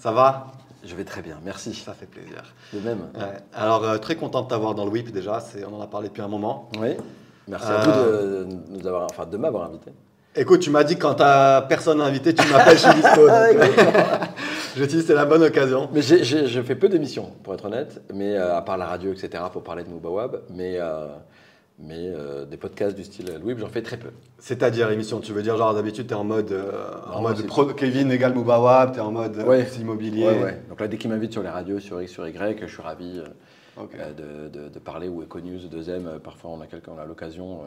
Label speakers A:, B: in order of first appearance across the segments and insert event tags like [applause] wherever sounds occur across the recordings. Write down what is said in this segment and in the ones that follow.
A: ça va?
B: Je vais très bien, merci.
A: Ça fait plaisir.
B: De même.
A: Ouais. Alors, euh, très content de t'avoir dans le WIP déjà, on en a parlé depuis un moment.
B: Oui. Merci
A: Euh,
B: à vous de, nous avoir, enfin, de m'avoir invité.
A: Écoute, tu m'as dit que quand t'as personne invité, tu m'appelles, je suis dispo. [laughs] euh, je dis c'est la bonne occasion.
B: Mais j'ai- je fais peu d'émissions, pour être honnête, mais euh, à part la radio, etc., pour parler de Moubawab, mais, euh, mais euh, des podcasts du style Louis, j'en fais très peu.
A: C'est-à-dire émission, tu veux dire genre d'habitude t'es en mode, euh, en mode pro, Kevin égale Moubawab, t'es en mode euh,
B: Ouais.
A: immobilier.
B: Ouais, ouais. Donc là, dès qu'ils m'invitent sur les radios, sur X, sur Y, je suis ravi euh, de, de- de parler ou Econews, 2M. euh, Parfois, on a quelqu'un, on a l'occasion,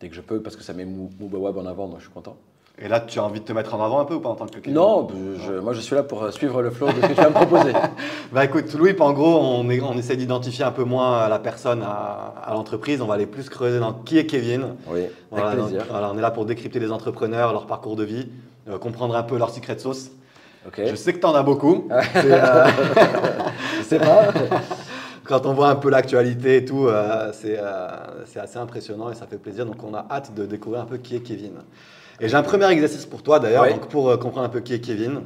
B: dès que je peux, parce que ça met Mou- Moubawab en avant, donc je suis content.
A: Et là, tu as envie de te mettre en avant un peu ou pas en tant que Kevin
B: Non, je- moi, je suis là pour euh, suivre le flow de ce que tu vas me proposer. [laughs]
A: Bah écoute, Louis, en gros, on, est- on essaie d'identifier un peu moins la personne à, à l'entreprise. On va aller plus creuser dans qui est Kevin.
B: Oui,
A: Voilà,
B: avec
A: donc,
B: plaisir.
A: voilà, on est là pour décrypter les entrepreneurs, leur parcours de vie, euh, comprendre un peu leur secret sauce.
B: Ok.
A: Je sais que tu en as beaucoup. [laughs] Euh,
B: Je sais pas. [laughs]
A: quand on voit un peu l'actualité et tout, euh, c'est assez impressionnant et ça fait plaisir. Donc on a hâte de découvrir un peu qui est Kevin. Et j'ai un premier exercice pour toi d'ailleurs, donc pour euh, comprendre un peu qui est Kevin.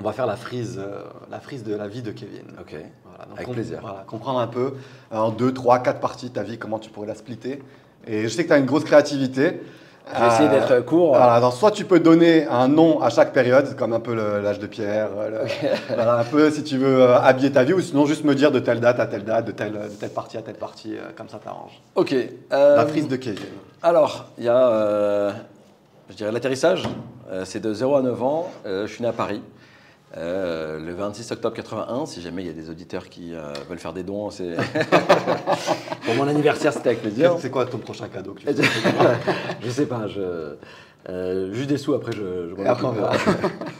A: On va faire la frise, euh, la frise de la vie de Kevin.
B: ok.
A: Voilà,
B: Avec plaisir.
A: voilà, comprendre un peu euh, en deux, trois, quatre parties ta vie, comment tu pourrais la splitter. Et je sais que tu as une grosse créativité.
B: Je vais essayer
A: Euh,
B: d'être court.
A: Voilà, donc soit tu peux donner un nom à chaque période, comme un peu l'âge de pierre, euh, [laughs] voilà, un peu si tu veux euh, habiller ta vie, ou sinon juste me dire de telle date à telle date, de telle, de telle partie à telle partie, euh, comme ça t'arrange.
B: Ok. euh,
A: La frise de Kevin.
B: Alors, il y a, euh, je dirais, l'atterrissage. Euh, c'est de 0 à 9 ans. Euh, je suis né à Paris. euh, le 26 octobre 81, si jamais il y a des auditeurs qui veulent faire des dons, c'est [laughs] pour mon anniversaire, c'était avec plaisir.
A: C'est quoi ton prochain cadeau que tu [laughs] fais?
B: Je sais pas, je, juste des sous après je, je m'en
A: après. [laughs]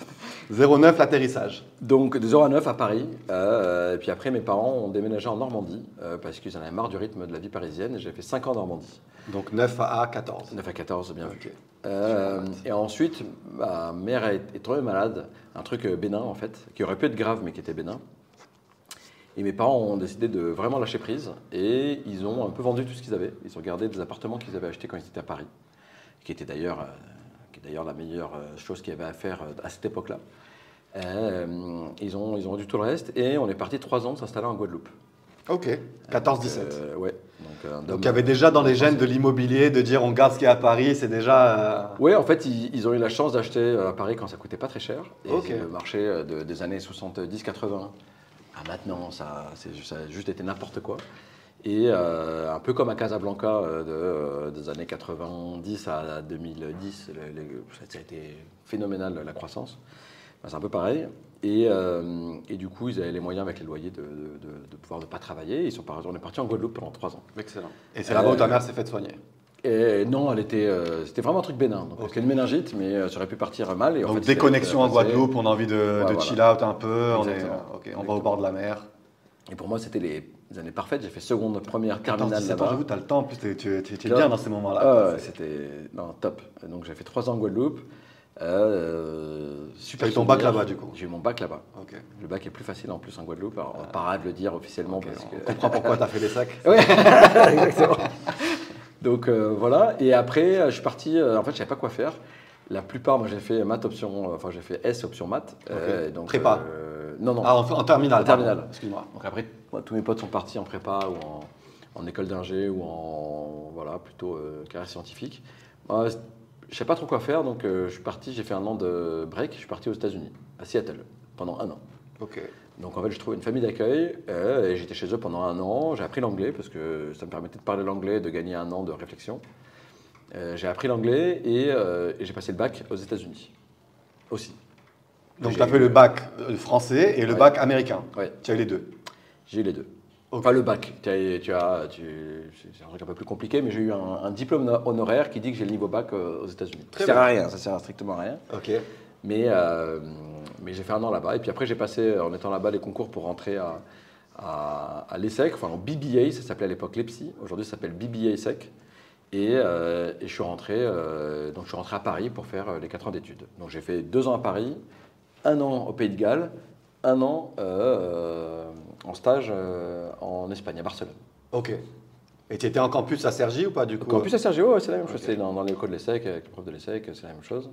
A: 09, l'atterrissage.
B: Donc de 0 à 9 à Paris. euh, et puis après, mes parents ont déménagé en Normandie euh, parce qu'ils en avaient marre du rythme de la vie parisienne. Et j'ai fait 5 ans en Normandie.
A: Donc 9 à 14.
B: 9 à 14, bien vu.
A: Ok.
B: Euh, et ensuite, ma mère est, est tombée malade, un truc bénin en fait, qui aurait pu être grave mais qui était bénin. Et mes parents ont décidé de vraiment lâcher prise et ils ont un peu vendu tout ce qu'ils avaient. Ils ont gardé des appartements qu'ils avaient achetés quand ils étaient à Paris, qui était d'ailleurs, qui est d'ailleurs la meilleure euh, chose qu'il y avait à faire euh, à cette époque-là. Euh, ils, ont, ils ont vendu tout le reste et on est parti trois ans s'installer en Guadeloupe.
A: Ok, 14-17.
B: Donc, euh, ouais. Donc,
A: Donc il y avait déjà dans les gènes de l'immobilier de dire on garde ce qui est à Paris, c'est déjà.
B: Oui, en fait, ils, ils ont eu la chance d'acheter à Paris quand ça coûtait pas très cher. Et
A: Ok.
B: c'est le marché de- des années 70-80 à maintenant, ça, ça a juste été n'importe quoi. Et euh, un peu comme à Casablanca euh, de, euh, des années 90 à 2010, le- le- ça a été phénoménal la croissance. Ben, c'est un peu pareil. Et, euh, et du coup, ils avaient les moyens avec les loyers de, de- de- de pouvoir ne pas travailler. Ils sont par- on est parti en Guadeloupe pendant trois ans.
A: Excellent. Et c'est là-bas où ta mère s'est faite soigner.
B: Et non, elle était, euh, c'était vraiment un truc bénin. Donc,
A: Ok.
B: C'était une méningite, mais euh, ça aurait pu partir mal. Et en
A: Donc
B: fait,
A: déconnexion en Guadeloupe, on a envie de, de
B: voilà.
A: chill out un peu, est, on va au bord de la mer.
B: Et pour moi, c'était les années parfaites. J'ai fait seconde, première,
A: 14,
B: terminale
A: 17 ans,
B: là-bas.
A: j'avoue, t'as le temps, en plus tu tu- tu- tu es bien dans ces moments-là.
B: Ah, c'était top. Donc j'ai fait trois ans en Guadeloupe. Euh, super
A: eu ton bac là-bas, du coup
B: J'ai eu mon bac là-bas. Le bac est plus facile en plus en Guadeloupe. Alors, on pas de le dire officiellement
A: Ok,
B: parce
A: on
B: que.
A: comprend pourquoi t'as fait les sacs. [laughs]
B: Ouais, [laughs] exactement. Donc euh, voilà. Et après, euh, je suis parti. euh, en fait, je savais pas quoi faire. La plupart, moi, j'ai fait maths option. Enfin, j'ai fait S option maths. Euh, donc,
A: Prépa.
B: Non, non.
A: Ah, en, en terminale.
B: En terminale.
A: Excuse-moi.
B: Donc après, moi, tous mes potes sont partis en prépa ou en, en école d'ingé ou en voilà plutôt euh, carrière scientifique. Moi, je sais pas trop quoi faire, donc euh, je suis parti. J'ai fait un an de break. Je suis parti aux États-Unis, à Seattle, pendant un an.
A: Ok.
B: Donc en fait, j'ai trouvé une famille d'accueil euh, et j'étais chez eux pendant un an. J'ai appris l'anglais parce que ça me permettait de parler l'anglais, de gagner un an de réflexion. J'ai appris l'anglais et, et j'ai passé le bac aux États-Unis aussi.
A: Donc tu as fait le bac euh, français et le
B: Ouais.
A: bac américain.
B: Ouais.
A: Tu as eu les deux.
B: J'ai eu les deux.
A: Ok.
B: Enfin, le bac. Tu as, tu as- tu- c'est un truc un peu plus compliqué, mais j'ai eu un, un diplôme honoraire qui dit que j'ai le niveau bac euh, aux États-Unis. Ça sert à rien, ça sert à strictement à rien.
A: Ok.
B: Mais, euh, mais j'ai fait un an là-bas. Et puis après, j'ai passé, en étant là-bas, les concours pour rentrer à, à, à l'ESSEC, enfin en BBA, ça s'appelait à l'époque l'EPSI. Aujourd'hui, ça s'appelle BBA SEC. Et, euh, et je suis rentré, donc je suis rentré à Paris pour faire les 4 ans d'études. Donc j'ai fait deux ans à Paris, un an au Pays de Galles, un an euh, en stage euh, en Espagne, à Barcelone.
A: Ok. Et tu étais en campus à Sergi ou pas du coup
B: Campus à Sergio, ouais, c'est la même chose. C'est dans, dans l'école de l'ESSEC, avec le prof de l'ESSEC, c'est la même chose.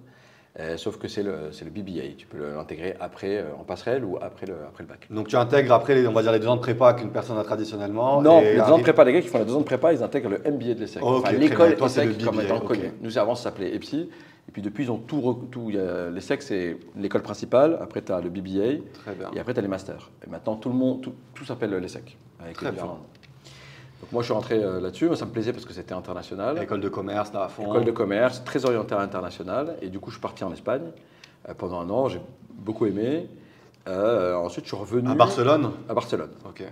B: Euh, sauf que c'est le, c'est le BBA. Tu peux l'intégrer après euh, en passerelle ou après le, après le bac.
A: Donc tu intègres après, les, on va dire, les deux ans de prépa qu'une personne a traditionnellement.
B: Non,
A: et
B: les deux ans de prépa, les gars qui font les deux ans de prépa, ils intègrent le MBA de l'ESSEC.
A: Ok,
B: enfin, l'école ESSEC comme étant
A: ok.
B: connue. Nous, avant, ça s'appelait EPSI. Et puis depuis, ils ont tout. tout il y a- L'ESSEC, c'est l'école principale. Après, tu as le BBA.
A: Très bien.
B: Et après, tu as les masters. Et maintenant, tout le monde, tout, tout s'appelle l'ESSEC. Avec
A: Très
B: les
A: bien.
B: Donc moi, je suis rentré euh, là-dessus. Moi, ça me plaisait parce que c'était international.
A: École de commerce, là à fond.
B: École de commerce, très orientée à l'international. Et du coup, je suis parti en Espagne euh, pendant un an. J'ai beaucoup aimé. Euh, ensuite, je suis revenu
A: À Barcelone?
B: À Barcelone.
A: Ok.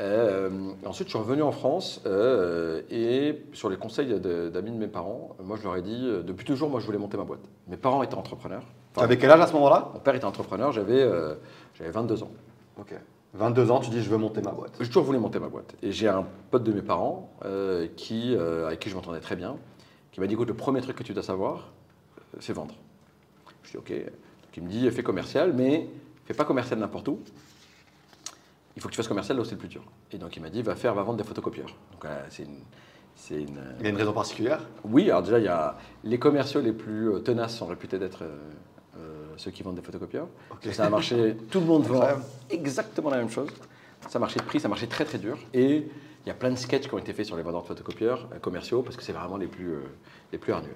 B: Euh, ensuite, je suis revenu en France euh, et sur les conseils d'amis de mes parents, moi je leur ai dit, euh, depuis toujours, moi je voulais monter ma boîte. Mes parents étaient entrepreneurs.
A: Tu
B: Enfin,
A: avais quel âge à ce moment-là?
B: Mon père était entrepreneur, j'avais euh, j'avais 22 ans.
A: Ok. 22 ans, tu dis je veux monter ma boîte.
B: J'ai toujours voulu monter ma boîte. Et j'ai un pote de mes parents qui, avec qui je m'entendais très bien, qui m'a dit écoute, le premier truc que tu dois savoir, c'est vendre. Je dis ok. Donc il me dit fais commercial, mais fais pas commercial n'importe où. Il faut que tu fasses commercial là où c'est le plus dur. Et donc il m'a dit va faire, va vendre des photocopieurs. Donc euh, c'est une. c'est une, euh,
A: Il y a une raison particulière?
B: Oui, alors déjà, il y a les commerciaux les plus euh, tenaces sont réputés d'être euh, ceux qui vendent des photocopieurs.
A: Ok.
B: Ça a marché, tout le monde [laughs] vend exactement la même chose. Ça marchait de prix, ça marchait très très dur. Et il y a plein de sketchs qui ont été faits sur les vendeurs de photocopieurs commerciaux parce que c'est vraiment les plus, les plus hargneux.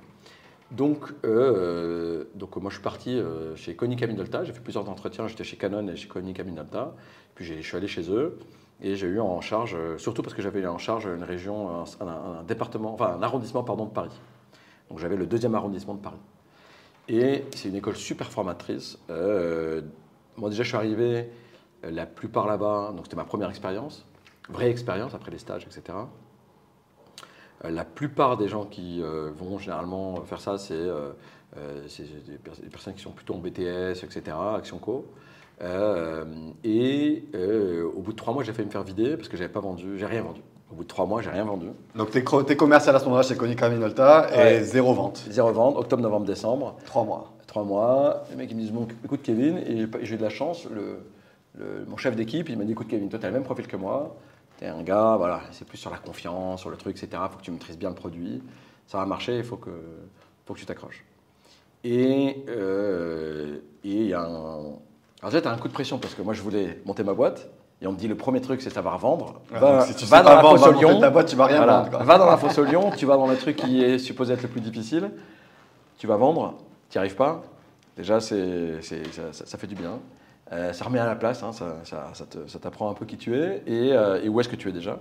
B: Donc, euh, donc moi je suis parti euh, chez Konica Minolta, j'ai fait plusieurs entretiens, j'étais chez Canon et chez Konica Minolta, puis je suis allé chez eux et j'ai eu en charge, euh, surtout parce que j'avais eu en charge une région, un, département, enfin un arrondissement pardon de Paris. Donc j'avais le deuxième arrondissement de Paris. Et c'est une école super formatrice. Moi déjà je suis arrivé la plupart là-bas, donc c'était ma première expérience, vraie expérience après les stages, etc. Euh, La plupart des gens qui euh, vont généralement faire ça, c'est euh, des, pers- des personnes qui sont plutôt en BTS, etc., Action Co. Et au bout de trois mois, j'ai failli me faire vider parce que j'avais pas vendu, j'ai rien vendu. Au bout de trois mois, j'ai rien vendu.
A: Donc t'es commercial à ce moment-là chez Konica Minolta et
B: Ouais.
A: zéro vente.
B: Zéro vente, octobre, novembre, décembre.
A: Trois mois.
B: Trois mois, les mecs ils me disent bon, écoute Kevin, et j'ai eu de la chance, le, le- mon chef d'équipe il m'a dit écoute Kevin, toi tu as le même profil que moi, tu es un gars, voilà, c'est plus sur la confiance, sur le truc, etc. Il faut que tu maîtrises bien le produit, ça va marcher, il faut que, faut que tu t'accroches. Et euh, et il y a un. Alors déjà, tu as un coup de pression parce que moi je voulais monter ma boîte, et on me dit le premier truc c'est savoir vendre.
A: Ouais,
B: Va,
A: si tu
B: va
A: sais
B: dans au
A: monter
B: lion.
A: ta boîte, tu vas rien
B: Voilà.
A: vendre. quoi.
B: Va dans la fosse au lion, tu vas dans le truc qui est supposé être le plus difficile, tu vas vendre, tu n'y arrives pas. Déjà, c'est, ça- ça fait du bien. Euh, ça remet à la place, hein, ça, ça- ça t'apprend un peu qui tu es et, euh, où est-ce que tu es déjà.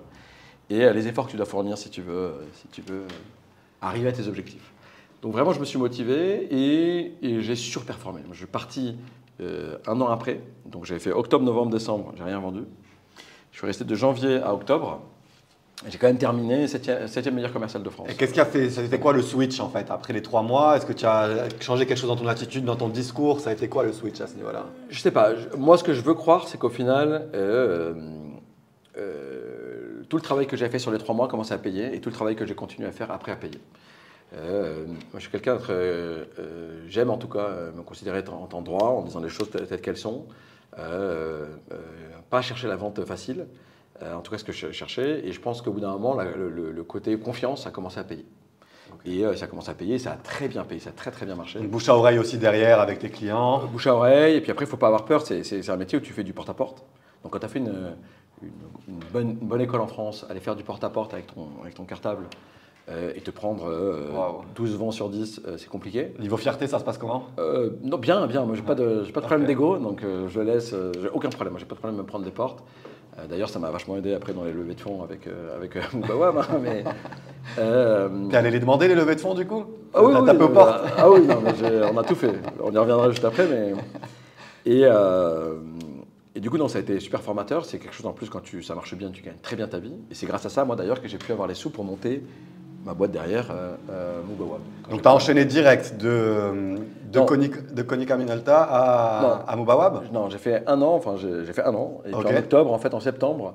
B: Et euh, les efforts que tu dois fournir si tu veux, si tu veux arriver à tes objectifs. Donc vraiment, je me suis motivé et, et j'ai surperformé. Je suis parti un an après, donc j'ai fait octobre, novembre, décembre, j'ai rien vendu. Je suis resté de janvier à octobre. J'ai quand même terminé 7 meilleur commercial de France.
A: Et qu'est-ce qui a fait Ça a été quoi le switch en fait après les trois mois? Est-ce que tu as changé quelque chose dans ton attitude, dans ton discours? Ça a été quoi le switch à ce niveau-là?
B: Je sais pas. moi, ce que je veux croire, c'est qu'au final, euh, euh, tout le travail que j'ai fait sur les trois mois commence à payer et tout le travail que j'ai continué à faire après à payer. Euh, moi, je suis quelqu'un de très. euh, J'aime en tout cas euh, me considérer en temps droit, en disant les choses telles, qu'elles sont. Euh, euh, pas chercher la vente facile, euh, en tout cas ce que je cherchais. Et je pense qu'au bout d'un moment, la- le, côté confiance a commencé à payer. Et euh, ça a commencé à payer, ça a très bien payé, ça a très très bien marché.
A: Une bouche à oreille aussi derrière avec tes clients.
B: Bouche à oreille, et puis après, il ne faut pas avoir peur, c'est un métier où tu fais du porte-à-porte. Donc quand tu as fait une, une- une bonne, une bonne école en France, aller faire du porte-à-porte avec ton, avec ton cartable euh, et te prendre euh,
A: Waouh.
B: 12 vents sur 10, euh, c'est compliqué.
A: Niveau fierté, ça se passe comment?
B: Euh, non, bien, bien, moi j'ai pas de, pas de problème d'ego, donc euh, je laisse, euh, j'ai aucun problème, moi j'ai pas de problème de me prendre des portes. Euh, D'ailleurs, ça m'a vachement aidé après dans les levées de fonds avec, euh, avec euh, [laughs] Moubawam, hein, mais... euh,
A: T'es allé les demander les levées de fonds du coup?
B: Ah oui, oui,
A: aux portes
B: mais- Ah oui, non, mais j'ai- on a tout fait. On y reviendra juste après, mais. Et, euh, et du coup, non, ça a été super formateur. C'est quelque chose en plus, quand tu, ça marche bien, tu gagnes très bien ta vie. Et c'est grâce à ça, moi d'ailleurs, que j'ai pu avoir les sous pour monter ma boîte derrière, euh, euh,
A: Donc tu as enchaîné direct de, de. Conic- de Konica Minolta à, à Mubawab
B: Non, j'ai fait un an, enfin j'ai fait un an. Et
A: Ok.
B: puis en octobre, en fait, en septembre,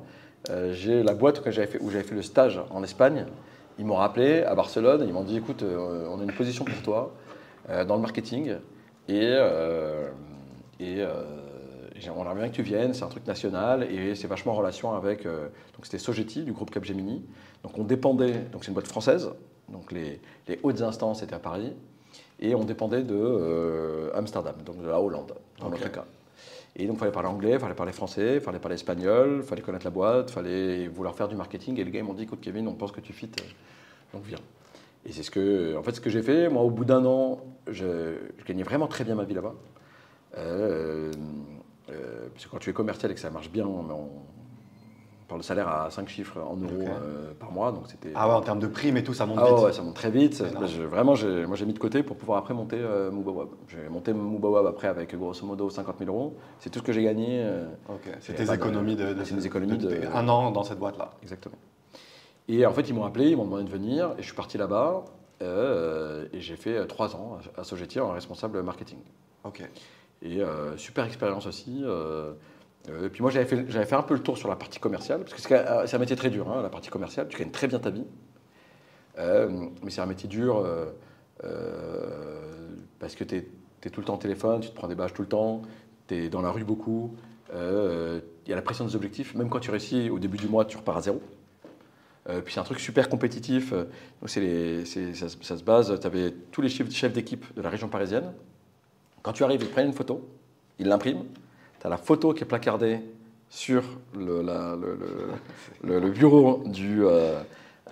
B: euh, j'ai la boîte que j'avais fait, où j'avais fait le stage en Espagne. Ils m'ont rappelé à Barcelone, ils m'ont dit écoute, euh, on a une position pour toi euh, dans le marketing et, on aimerait bien que tu viennes, c'est un truc national et c'est vachement en relation avec. donc c'était Sogeti du groupe Capgemini. Donc on dépendait, donc c'est une boîte française, donc les, les hautes instances étaient à Paris. Et on dépendait de euh, Amsterdam, donc de la Hollande, dans notre cas. Et donc, il fallait parler anglais, il fallait parler français, il fallait parler espagnol, il fallait connaître la boîte, il fallait vouloir faire du marketing. Et les gars ils m'ont dit, écoute Kevin, on pense que tu fit, donc viens. Et c'est ce que, en fait, ce que j'ai fait. Moi, au bout d'un an, je, je gagnais vraiment très bien ma vie là-bas. Euh, euh, parce que quand tu es commercial et que ça marche bien, on parle de salaire à 5 chiffres en euros euh, par mois. Donc c'était.
A: Ah ouais, en termes de prime et tout, ça monte
B: Ah
A: vite.
B: ouais, ça monte très vite. Je- vraiment, j'ai- moi j'ai mis de côté pour pouvoir après monter euh, Moobawab. J'ai monté Moobawab après avec grosso modo 50 000 euros. C'est tout ce que j'ai gagné. euh,
A: Ok, c'est tes
B: de-
A: économies de, de-
B: c'est des économies de-
A: un an dans cette boîte-là.
B: Exactement. Et en fait, ils m'ont appelé, ils m'ont demandé de venir, et je suis parti là-bas, euh, et j'ai fait euh, trois ans à Sogeti en responsable marketing.
A: Ok.
B: Et euh, super expérience aussi. Euh, puis moi, j'avais fait, j'avais fait un peu le tour sur la partie commerciale, parce que c'est euh, un métier très dur, hein, la partie commerciale. Tu gagnes très bien ta vie. Euh, mais c'est un métier dur parce que tu es, tout le temps au téléphone, tu te prends des bâches tout le temps, tu es dans la rue beaucoup. Il y a la pression des objectifs. Même quand tu réussis au début du mois, tu repars à zéro. Puis c'est un truc super compétitif. Donc ça, se- base, tu avais tous les chefs d'équipe de la région parisienne. Quand tu arrives, ils prennent une photo, ils l'impriment. Tu as la photo qui est placardée sur le, la- le- le- le- le bureau du, euh,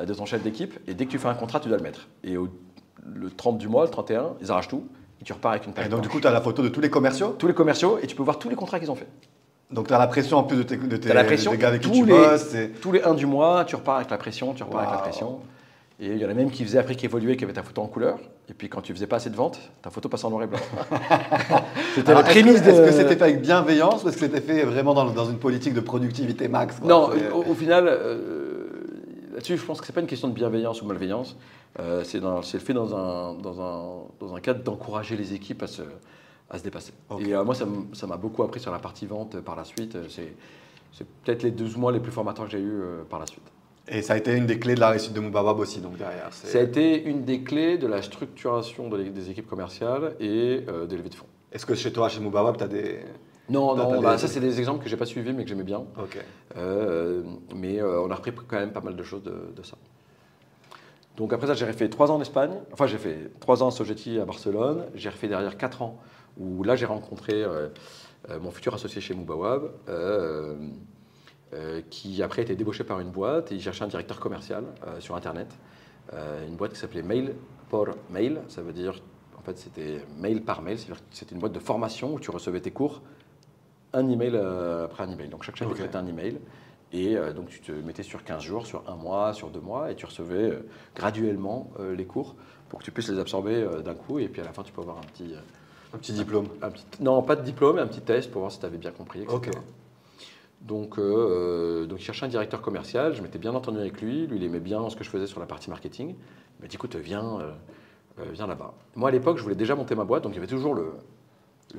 B: de ton chef d'équipe. Et dès que tu fais un contrat, tu dois le mettre. Et au, le 30 du mois, le 31, ils arrachent tout. Et tu repars avec une page
A: Et donc, du coup, tu as la photo de tous les commerciaux.
B: tous les commerciaux et tu peux voir tous les contrats qu'ils ont fait.
A: Donc, tu as la pression en plus de tes, de tes,
B: la pression,
A: des gars avec qui
B: tous
A: tu
B: les-
A: bosses. et-
B: Tous les 1 du mois, tu repars avec la pression, tu repars avec la pression. Et il y en a même qui faisaient après qui évoluaient, qui avaient ta photo en couleur. Et puis quand tu faisais pas assez de ventes, ta photo passait en noir et blanc. [laughs] C'était la
A: Alors, est-ce que-
B: prémisse de.
A: Est-ce que c'était fait avec bienveillance ou est-ce que c'était fait vraiment dans, dans une politique de productivité max quoi?
B: Non, au, au final, euh, là-dessus, je pense que c'est pas une question de bienveillance ou malveillance. Euh, c'est fait dans un, dans un, dans un cadre d'encourager les équipes à se, à se dépasser. Et euh, moi, ça m'a beaucoup appris sur la partie vente euh, par la suite. Euh, C'est peut-être les 12 mois les plus formateurs que j'ai eu euh, par la suite.
A: Et ça a été une des clés de la réussite de Moubawab aussi, donc derrière.
B: Ça a été une des clés de la structuration de des équipes commerciales et euh, des levées de fonds.
A: Est-ce que chez toi, chez Moubawab, tu as des.
B: Non, non, bah, ça c'est des exemples que j'ai pas suivis mais que j'aimais bien.
A: Ok.
B: Euh, mais euh, on a repris quand même pas mal de choses de, de ça. Donc après ça, j'ai fait trois ans en Espagne. Enfin, j'ai fait trois ans à Sogeti à Barcelone. J'ai refait derrière quatre ans où là j'ai rencontré euh, mon futur associé chez Moubawab, qui après a été débauché par une boîte et il cherchait un directeur commercial euh, sur Internet. Euh, une boîte qui s'appelait Mail por Mail. Ça veut dire, en fait, c'était mail par mail. C'est-à-dire que c'était une boîte de formation où tu recevais tes cours un email euh, après un email. Donc chaque chef
A: Ok.
B: traitait un email. Et euh, donc tu te mettais sur 15 jours, sur un mois, sur deux mois, et tu recevais euh, graduellement euh, les cours pour que tu puisses les absorber euh, d'un coup. Et puis à la fin, tu peux avoir un petit, euh,
A: Un petit diplôme.
B: un petit- non, pas de diplôme, mais un petit test pour voir si tu avais bien compris, etc. Donc, euh, donc il cherchait un directeur commercial, je m'étais bien entendu avec lui, lui il aimait bien ce que je faisais sur la partie marketing. Il m'a dit écoute, viens, euh, euh, viens là-bas. Moi à l'époque, je voulais déjà monter ma boîte, donc il y avait toujours le.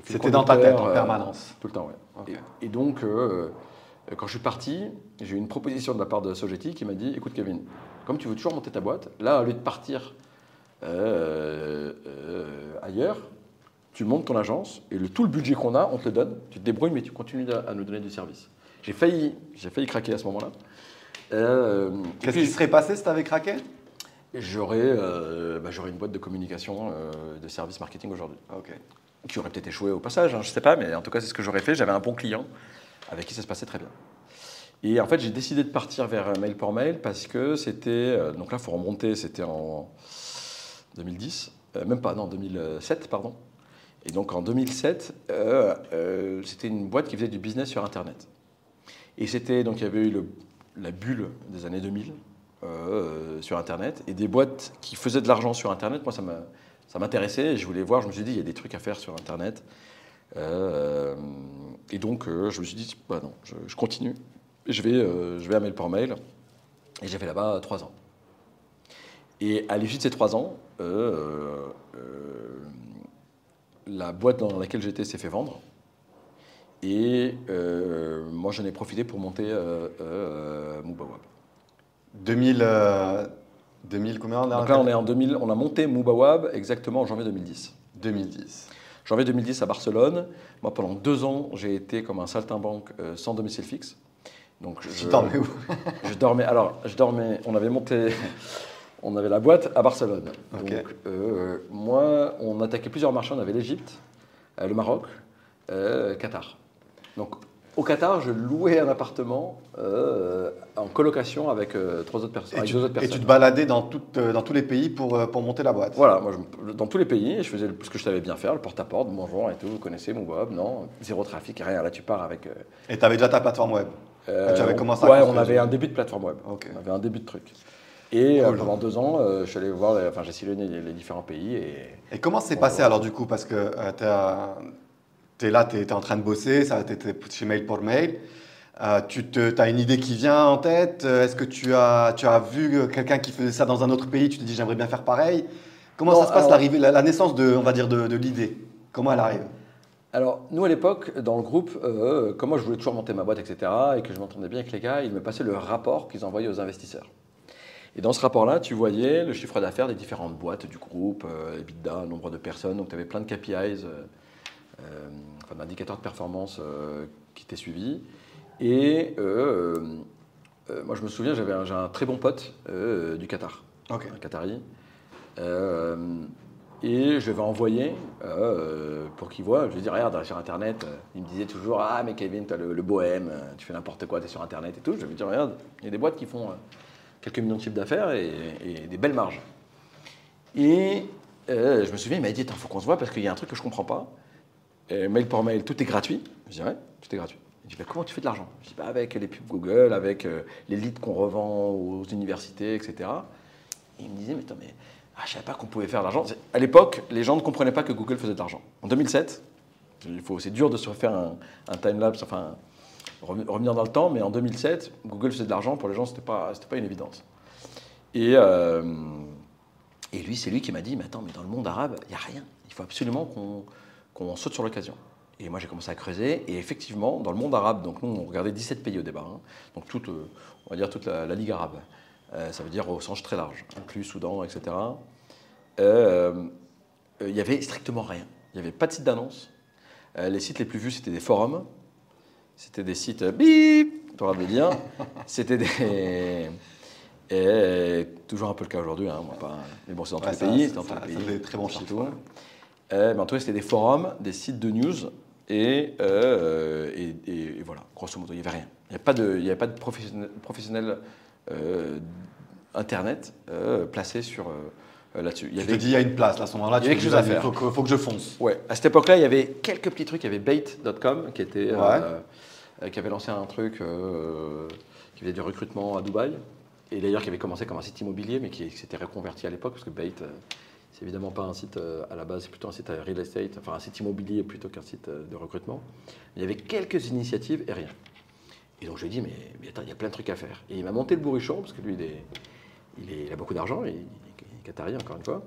A: C'était dans ta tête en
B: euh,
A: permanence.
B: Tout le temps.
A: Ok.
B: Et, et donc, euh, euh, quand je suis parti, j'ai eu une proposition de la part de Sogeti qui m'a dit écoute, Kevin, comme tu veux toujours monter ta boîte, là, au lieu de partir euh, euh, ailleurs, tu montes ton agence et le, tout le budget qu'on a, on te le donne. Tu te débrouilles, mais tu continues à, à nous donner du service. J'ai failli, j'ai failli craquer à ce moment-là. Euh,
A: Qu'est-ce qui serait passé si tu avais craqué?
B: J'aurais euh, bah, j'aurais une boîte de communication, euh, de service marketing aujourd'hui
A: Ok.
B: qui aurait peut-être échoué au passage, hein, je ne sais pas, mais en tout cas, c'est ce que j'aurais fait. J'avais un bon client avec qui ça se passait très bien. Et en fait, j'ai décidé de partir vers euh, Mail pour Mail parce que c'était. donc là, il faut remonter, c'était en 2010, euh, même pas, non, 2007, pardon. Et donc en 2007, euh, euh, c'était une boîte qui faisait du business sur Internet. Et c'était. Donc il y avait eu la bulle des années 2000 euh, sur Internet et des boîtes qui faisaient de l'argent sur Internet. Moi, ça m'intéressait et je voulais voir. Je me suis dit, il y a des trucs à faire sur Internet. Euh, et donc, euh, je me suis dit, bah non, je, continue. Je vais, euh, je vais à mail par mail. Et j'ai fait là-bas trois ans. Et à l'issue de ces trois ans, euh, euh, la boîte dans laquelle j'étais s'est fait vendre. Et euh, moi, j'en ai profité pour monter euh, euh, Moobawab.
A: 2000, euh, 2000 combien
B: Donc là, on est en 2000, on a monté Moobawab exactement en janvier 2010.
A: 2010.
B: Janvier 2010 à Barcelone. Moi, pendant deux ans, j'ai été comme un saltimbanque euh, sans domicile fixe. Donc, je,
A: Tu mets où? [laughs]
B: Je dormais. Alors, je dormais. On avait monté. [laughs] on avait la boîte à Barcelone. Donc, euh, moi, on attaquait plusieurs marchés. On avait l'Égypte, le Maroc, Qatar. Donc, au Qatar, je louais un appartement euh, en colocation avec euh, trois autres personnes.
A: Et tu,
B: deux autres
A: et
B: personnes.
A: tu te baladais dans, euh, dans tous les pays pour, pour monter la boîte.
B: Voilà, moi, je- dans tous les pays, je faisais ce que je savais bien faire, le porte-à-porte, bonjour et tout, vous connaissez mon web, non, zéro trafic, rien. Là, tu pars avec.
A: Et tu avais déjà ta plateforme web.
B: euh,
A: tu avais commencé à
B: Ouais, on avait un début de plateforme web.
A: Ok.
B: On avait un début de truc. Et
A: Cool.
B: pendant deux ans, je suis allé voir, enfin, j'ai sillonné les, les différents pays et.
A: Et comment c'est passé alors du coup? Parce que tu es là, tu es, en train de bosser, ça tu étais chez Mail pour Mail. Euh, tu as une idée qui vient en tête? Euh, Est-ce que tu as, tu as vu euh, quelqu'un qui faisait ça dans un autre pays Tu te dis j'aimerais bien faire pareil? Comment
B: Non,
A: ça se passe
B: alors-
A: la, la naissance de, on va dire, de, de l'idée? Comment elle arrive?
B: Alors, nous à l'époque, dans le groupe, euh, comme moi je voulais toujours monter ma boîte, etc., et que je m'entendais bien avec les gars, ils me passaient le rapport qu'ils envoyaient aux investisseurs. Et dans ce rapport-là, tu voyais le chiffre d'affaires des différentes boîtes du groupe, euh, EBITDA, nombre de personnes, donc tu avais plein de KPIs, euh, enfin, d'indicateurs de performance euh, qui étaient suivis. Et euh, euh, moi je me souviens, j'avais un, très bon pote du Qatar un Qatari. Et je vais envoyer euh, pour qu'il voit. Je lui dis regarde sur internet. euh, Il me disait toujours ah mais Kevin tu as le, le bohème, euh, tu fais n'importe quoi, tu es sur internet et tout. Je lui dis regarde, il y a des boîtes qui font quelques millions de chiffres d'affaires et, et des belles marges. Et je me souviens, il m'a dit il faut qu'on se voit parce qu'il y a un truc que je comprends pas. Euh, mail par mail, tout est gratuit. Je dis ouais, tout est gratuit. Il dit bah, comment tu fais de l'argent? Je dis bah, avec les pubs Google, avec euh, les leads qu'on revend aux universités, etc. Et il me disait, mais attends, mais ah, je savais pas qu'on pouvait faire de l'argent. À l'époque, les gens ne comprenaient pas que Google faisait de l'argent. En 2007, il faut, c'est dur de se refaire un, un time-lapse, enfin, reven- revenir dans le temps, mais en 2007, Google faisait de l'argent. Pour les gens, c'était pas, c'était pas une évidence. Et, euh, et lui, c'est lui qui m'a dit, mais attends, mais dans le monde arabe, il n'y a rien. Il faut absolument qu'on, qu'on saute sur l'occasion. Et moi, j'ai commencé à creuser. Et effectivement, dans le monde arabe, donc nous, on regardait 17 pays au départ. hein. donc toute, euh, on va dire toute la, la Ligue arabe. Euh, ça veut dire au sens très large, inclus Soudan, etc. Il y avait strictement rien. Il n'y avait pas de site d'annonce. Euh, les sites les plus vus, c'était des forums. C'était des sites bip, tu auras de dire. [laughs] C'était des. Et toujours un peu le cas aujourd'hui, hein, mais bon, c'est dans tous
A: Ouais,
B: les
A: ça-
B: pays.
A: ça-
B: dans tous les pays,
A: très bons
B: partout.
A: ouais.
B: Euh, mais en tout cas, c'était des forums, des sites de news, et, euh, et, et- et voilà, grosso modo, il n'y avait rien. Il n'y avait pas de, il y avait pas de professionnel, professionnel, euh, Internet euh, placé sur, là-dessus. Il y
A: te dis il y a une place là, à ce moment-là,
B: Il y avait quelque chose à faire.
A: faut que, faut que je fonce.
B: Ouais, à cette époque-là, il y avait quelques petits trucs. Il y avait Bait.com qui, était,
A: Ouais.
B: qui avait lancé un truc qui faisait du recrutement à Dubaï. Et d'ailleurs, qui avait commencé comme un site immobilier, mais qui s'était reconverti à l'époque, parce que Bait, c'est évidemment pas un site euh, à la base, c'est plutôt un site à real estate, enfin un site immobilier plutôt qu'un site euh, de recrutement. Il y avait quelques initiatives et rien. Et donc je lui ai dit, mais, attends, il y a plein de trucs à faire. Et il m'a monté le bourrichon, parce que lui, il a beaucoup d'argent, il, il est qatari encore une fois.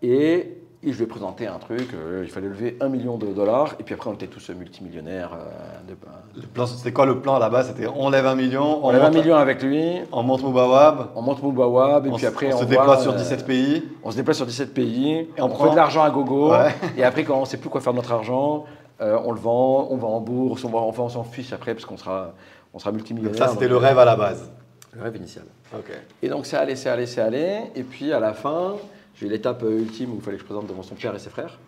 B: Et, et je lui ai présenté un truc, euh, il fallait lever un million de dollars, et puis après on était tous multimillionnaires. euh, de,
A: Le plan, C'était quoi le plan à la base? C'était on lève un million,
B: on avait un million avec lui,
A: on monte Moubawab,
B: on monte Moubawab, et
A: on,
B: puis après
A: on
B: on,
A: se déploie sur
B: euh,
A: 17 pays.
B: On se déplace sur 17 pays,
A: Et on
B: on,
A: prend-
B: fait de l'argent à gogo,
A: Ouais.
B: et après quand on ne sait plus quoi faire de notre argent, euh, on le vend, on va en bourse, on va, enfin, on s'en fiche après parce qu'on sera, on sera
A: Donc
B: multimillionnaire.
A: ça, c'était le rêve à la base.
B: le rêve initial.
A: Ok.
B: Et donc c'est allé, c'est allé, c'est allé. Et puis à la fin, j'ai eu l'étape euh, ultime où il fallait que je présente devant son père et ses frères.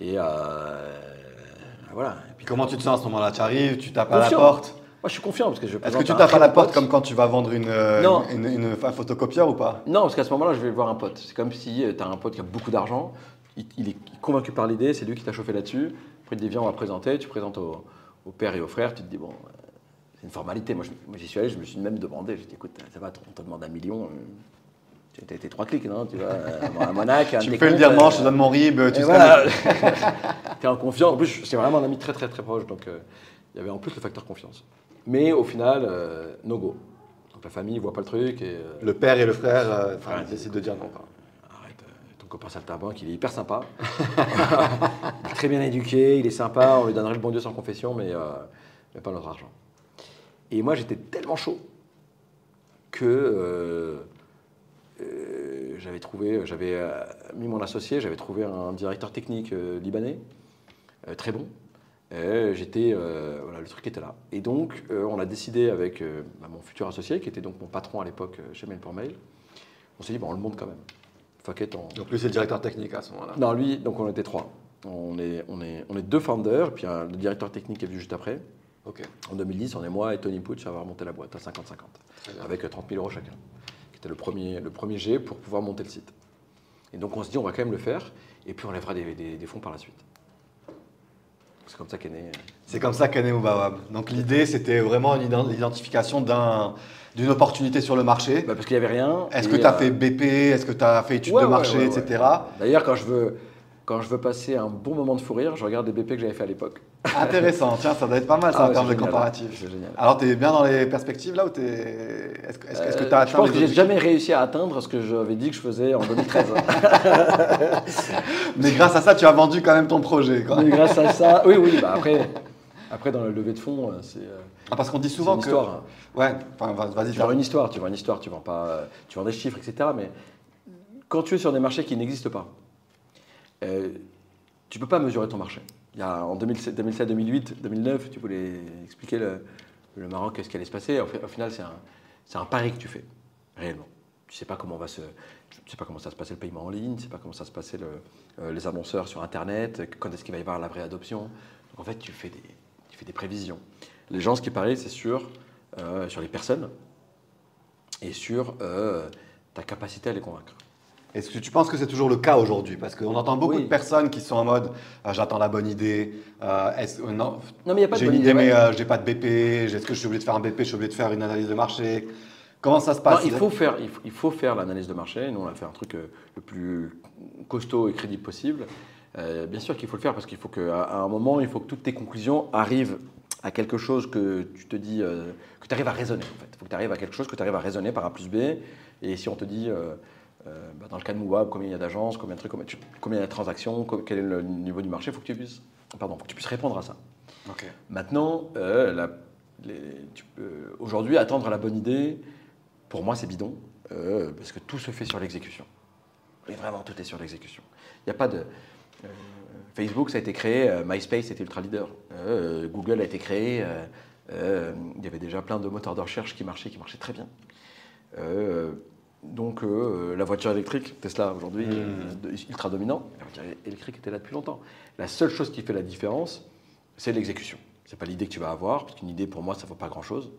B: Et euh, voilà. Et puis,
A: Comment tu te sens à ce moment-là? Tu arrives, tu tapes à la porte?
B: Moi je suis confiant parce que je
A: Est-ce que tu tapes à la porte
B: pote.
A: comme quand tu vas vendre une, euh,
B: Non.
A: une, une- une- un photocopieur ou pas?
B: Non, parce qu'à ce moment-là, je vais voir un pote. C'est comme si tu as un pote qui a beaucoup d'argent, il, il est convaincu par l'idée, c'est lui qui t'a chauffé là-dessus. Après, il te dit, viens, on va présenter, tu présentes au, au père et au frère, tu te dis, bon, euh, c'est une formalité. Moi, j'y suis allé, je me suis même demandé, je dit, écoute, ça va, on te demande un million. euh, tu as été trois clics, non Tu vois, euh, à Monac, un
A: Tu me
B: tes
A: fais le virement,
B: euh,
A: je te donne mon RIB, tu sais.
B: voilà. [laughs] T'es en confiance. En plus, c'est vraiment un ami très très très proche, donc euh, il y avait en plus le facteur confiance. Mais au final, euh, no go. Donc la famille voit pas le truc et euh,
A: Le père et le frère euh, enfin, décident de dire non.
B: arrête. euh, ton copain saltimbanque, il est hyper sympa, [laughs] il est très bien éduqué, il est sympa. On lui donnerait le bon Dieu sans confession, mais, euh, mais pas notre argent. Et moi, j'étais tellement chaud que euh, euh, j'avais trouvé, j'avais euh, mis mon associé, j'avais trouvé un directeur technique euh, libanais, euh, très bon. J'étais, euh, voilà, le truc était là. Et donc, euh, on a décidé avec euh, bah, mon futur associé, qui était donc mon patron à l'époque euh, chez Mail pour Mail, On s'est dit, bon, on le monte quand même. Fuck on-
A: Donc lui, c'est le directeur technique à ce moment-là.
B: Non, lui, donc on était trois. On est, on est, on est deux founders, puis un- le directeur technique est venu juste après.
A: Ok.
B: En 2010, on est moi et Tony Pucci à avoir monté la boîte à 50-50,
A: Très bien.
B: avec euh, 30 000 euros chacun, qui était le premier, le premier G pour pouvoir monter le site. Et donc on se dit, on va quand même le faire, et puis on lèvera des, des- des fonds par la suite. C'est comme ça qu'est né. euh,
A: C'est comme ça qu'est né Mubawab. Donc l'idée, c'était vraiment l'identification d'un- d'une opportunité sur le marché.
B: bah, parce qu'il n'y avait rien.
A: Est-ce que tu as
B: euh,
A: fait BP Est-ce que tu as fait études
B: ouais,
A: de marché,
B: ouais, ouais.
A: etc.
B: D'ailleurs, quand je veux. Quand je veux passer un bon moment de fou rire, je regarde des BP que j'avais fait à l'époque.
A: Intéressant, tiens, ça doit être pas mal ça
B: Ah
A: en termes de comparatif.
B: C'est génial.
A: Alors, tu es bien dans les perspectives là ou t'es... Est-ce que tu as
B: je
A: atteint
B: pense
A: les
B: que j'ai jamais réussi à atteindre ce que j'avais dit que je faisais en 2013. [laughs]
A: Mais grâce à ça, tu as vendu quand même ton projet. quoi.
B: Mais grâce à ça, oui, oui. Bah après, après dans le levée de fonds, euh, c'est euh,
A: Ah, parce qu'on dit souvent
B: une
A: que.
B: histoire.
A: Ouais, enfin, va- vas-y.
B: Tu vends une histoire, tu vends une histoire, tu vends pas, tu vends des chiffres, etc. Mais quand tu es sur des marchés qui n'existent pas, euh, tu peux pas mesurer ton marché. En 2007, 2007, 2008, 2009, tu voulais expliquer le, le Maroc, qu'est-ce qui allait se passer. Au, fi- au final, c'est un, pari que tu fais, réellement. Tu sais pas comment va se, tu sais pas comment ça se passait le paiement en ligne, tu sais pas comment ça se passait euh, les annonceurs sur Internet, quand est-ce qu'il va y avoir la vraie adoption. En fait, tu fais des, prévisions. Les gens, ce qui parient, c'est sur, euh, les personnes et sur euh, ta capacité à les convaincre.
A: Est-ce que tu penses que c'est toujours le cas aujourd'hui? Parce qu'on entend beaucoup
B: Oui.
A: de personnes qui sont en mode euh, j'attends la bonne idée. euh, euh, non,
B: Non, mais il n'y a pas de
A: j'ai une idée,
B: idée,
A: mais euh, j'ai pas de BP. Est-ce que je suis obligé de faire un BP Je suis obligé de faire une analyse de marché? Comment ça se
B: Non,
A: passe
B: il faut faire, il faut, il faut faire l'analyse de marché. Nous, on a fait un truc le plus costaud et crédible possible. Bien sûr qu'il faut le faire parce qu'il faut qu'à à un moment, il faut que toutes tes conclusions arrivent à quelque chose que tu te dis, que tu arrives à raisonner. En fait, il faut que tu arrives à quelque chose que tu arrives à raisonner par A plus B. Et si on te dit, bah, dans le cas de Mouab, combien il y a d'agences, combien de trucs, combien, tu- combien il y a de transactions, quel est le niveau du marché, il faut que tu puisses, pardon, faut que tu puisses répondre à ça.
A: Ok.
B: Maintenant, euh, la- peux- aujourd'hui, attendre la bonne idée, pour moi, c'est bidon, euh, parce que tout se fait sur l'exécution. Et vraiment, tout est sur l'exécution. Il n'y a pas de. euh, Facebook, ça a été créé, euh, MySpace était ultra leader, Euh, Google a été créé, euh, euh, il y avait déjà plein de moteurs de recherche qui marchaient, qui marchaient très bien. Euh, donc, euh, la voiture électrique, Tesla aujourd'hui,
A: Mhm.
B: euh, ultra dominant, la voiture électrique était là depuis longtemps. La seule chose qui fait la différence, c'est l'exécution. C'est pas l'idée que tu vas avoir, parce qu'une idée pour moi ça vaut pas grand chose.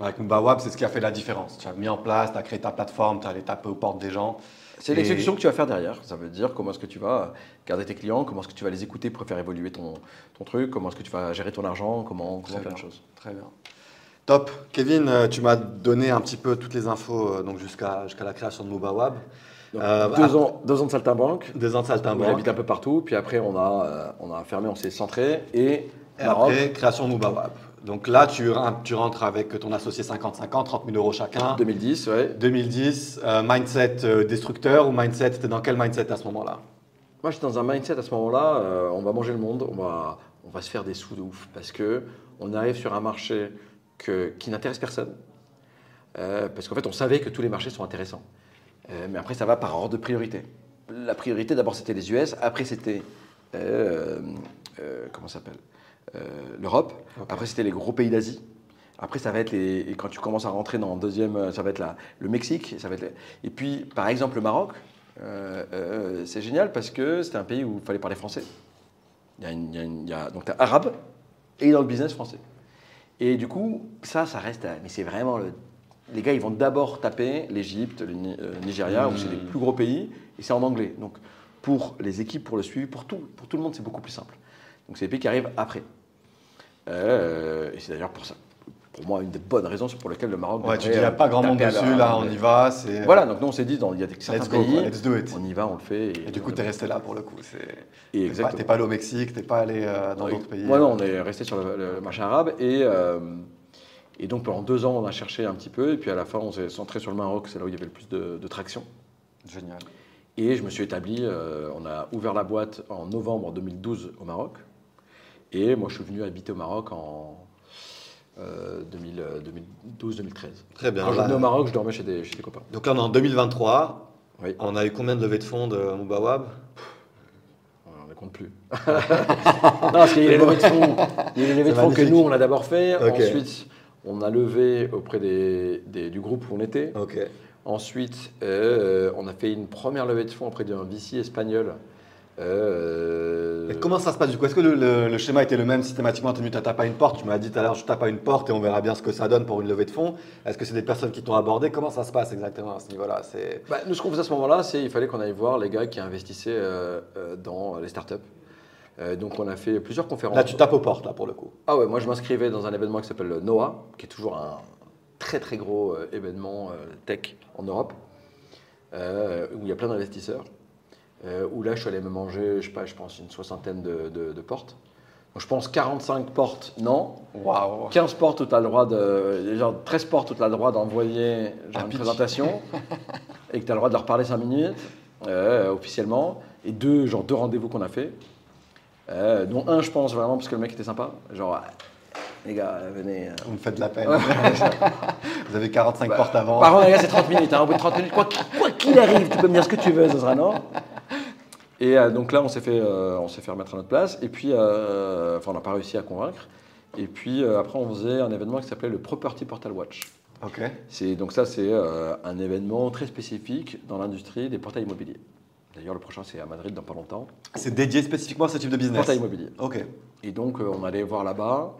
A: Avec Mubawab, c'est ce qui a fait la différence. Tu as mis en place, tu as créé ta plateforme, tu as allé taper aux portes des gens.
B: c'est
A: Et-
B: l'exécution que tu vas faire derrière. Ça veut dire comment est-ce que tu vas garder tes clients, comment est-ce que tu vas les écouter pour faire évoluer ton, ton truc, comment est-ce que tu vas gérer ton argent, comment, comment plein de choses.
A: Très bien. Top. Kevin, euh, tu m'as donné un petit peu toutes les infos euh, donc jusqu'à jusqu'à la création de Mubawab.
B: Donc,
A: Euh,
B: deux,
A: après-
B: ans, deux ans de saltimbanque.
A: Deux ans de saltimbanque.
B: J'habite un peu partout, puis après on a, euh, on a fermé, on s'est centré et,
A: Et
B: Maroc.
A: après, création Mubawab. Donc là, tu, ren- tu rentres avec ton associé 50-50, 30 000 euros chacun.
B: 2010, ouais.
A: 2010, euh, mindset destructeur ou mindset, t'es dans quel mindset à ce moment-là?
B: Moi, j'étais dans un mindset à ce moment-là, on va manger le monde, on va, on va se faire des sous de ouf, parce que on arrive sur un marché que, qui n'intéresse personne. Euh, parce qu'en fait, on savait que tous les marchés sont intéressants. Euh, mais après, ça va par ordre de priorité. La priorité, d'abord, c'était les US, après, c'était. euh, comment ça s'appelle L'Europe, après, c'était les gros pays d'Asie. Après, ça va être les. Et quand tu commences à rentrer dans le deuxième, ça va être la- le Mexique. Ça va être les- Et puis, par exemple, le Maroc, c'est génial parce que c'était un pays où il fallait parler français. Il y a, une- il y a une- il y a- donc, tu arabe et dans le business français. Et du coup, ça, ça reste. à- Mais c'est vraiment le. Les gars, ils vont d'abord taper l'Égypte, le euh, Nigeria, où c'est les
A: Mm.
B: plus gros pays, et c'est en anglais. Donc, pour les équipes, pour le suivi, pour tout, pour tout le monde, c'est beaucoup plus simple. Donc, c'est les pays qui arrivent après. Euh, et c'est d'ailleurs pour ça, pour moi, une des bonnes raisons pour lesquelles le Maroc.
A: Ouais, tu dis, il n'y a
B: euh,
A: pas grand monde dessus, là, on y va. c'est-
B: Voilà, donc nous, on s'est dit, dans- il y a des- certains
A: Let's go,
B: pays,
A: let's do it.
B: on y va, on le fait.
A: Et du coup, tu es resté là pour le coup.
B: Et
A: T'es pas, pas allé au Mexique, t'es pas allé euh, dans d'autres pays.
B: Ouais, non, on est resté sur le, le marché arabe et, euh, et donc pendant deux ans on a cherché un petit peu et puis à la fin on s'est centré sur le Maroc, c'est là où il y avait le plus de, de traction.
A: Génial.
B: Et je me suis établi, euh, on a ouvert la boîte en novembre 2012 au Maroc et moi je suis venu habiter au Maroc en euh, 2012-2013.
A: Très bien.
B: Quand je
A: Là-
B: venais au Maroc, je dormais chez des, chez des copains.
A: Donc là, on est en 2023.
B: Oui.
A: On a eu combien de levées de fonds de Mubawab
B: On ne compte plus. [laughs] non, parce qu'il y a les levées de fonds, il y a les levées de fonds que nous, on a d'abord fait. Ensuite, On a levé auprès des- des- du groupe où on était. Ensuite, euh, on a fait une première levée de fonds auprès d'un VC espagnol. Euh,
A: Et comment ça se passe du coup? Est-ce que le, le- le schéma était le même systématiquement? Tu tapes à une porte, tu m'as dit tout à l'heure, je tape à une porte et on verra bien ce que ça donne pour une levée de fonds. Est-ce que c'est des personnes qui t'ont abordé? Comment ça se passe exactement à ce niveau-là?
B: Bah, nous, ce qu'on faisait à ce moment-là, c'est qu'il fallait qu'on aille voir les gars qui investissaient euh, euh, dans les startups. Euh, donc, on a fait plusieurs conférences.
A: Là, tu tapes aux portes là pour le coup.
B: Ah ouais, moi je m'inscrivais dans un événement qui s'appelle NOAA, qui est toujours un très très gros événement tech en Europe, où il y a plein d'investisseurs. Euh, où là je suis allé me manger, je sais pas, je pense une soixantaine de, de- de portes. Donc je pense 45 portes, non.
A: Waouh
B: 15 portes où tu as le droit de. Genre 13 portes où tu as le droit d'envoyer genre,
A: Un
B: une présentation [laughs] et que tu as le droit de leur parler 5 minutes euh, officiellement. Et deux, genre deux rendez-vous qu'on a fait. Euh, dont un, je pense vraiment, parce que le mec était sympa. Genre, les gars, venez.
A: Vous me faites de la peine. [laughs] Vous avez 45
B: Bah,
A: portes avant.
B: Par contre, les gars, c'est 30 minutes. hein. Au bout de 30 minutes, quoi qu'il quoi qu'il arrive, tu peux me dire ce que tu veux, ce sera non. Et euh, donc là, on s'est fait, euh, on s'est fait remettre à notre place. Et puis, euh, enfin, on n'a pas réussi à convaincre. Et puis après, on faisait un événement qui s'appelait le Property Portal Watch.
A: Ok.
B: C'est donc ça, c'est euh, un événement très spécifique dans l'industrie des portails immobiliers. D'ailleurs, le prochain, c'est à Madrid dans pas longtemps.
A: C'est dédié spécifiquement à ce type de business.
B: Portail immobilier.
A: Ok.
B: Et donc, euh, on allait voir là-bas.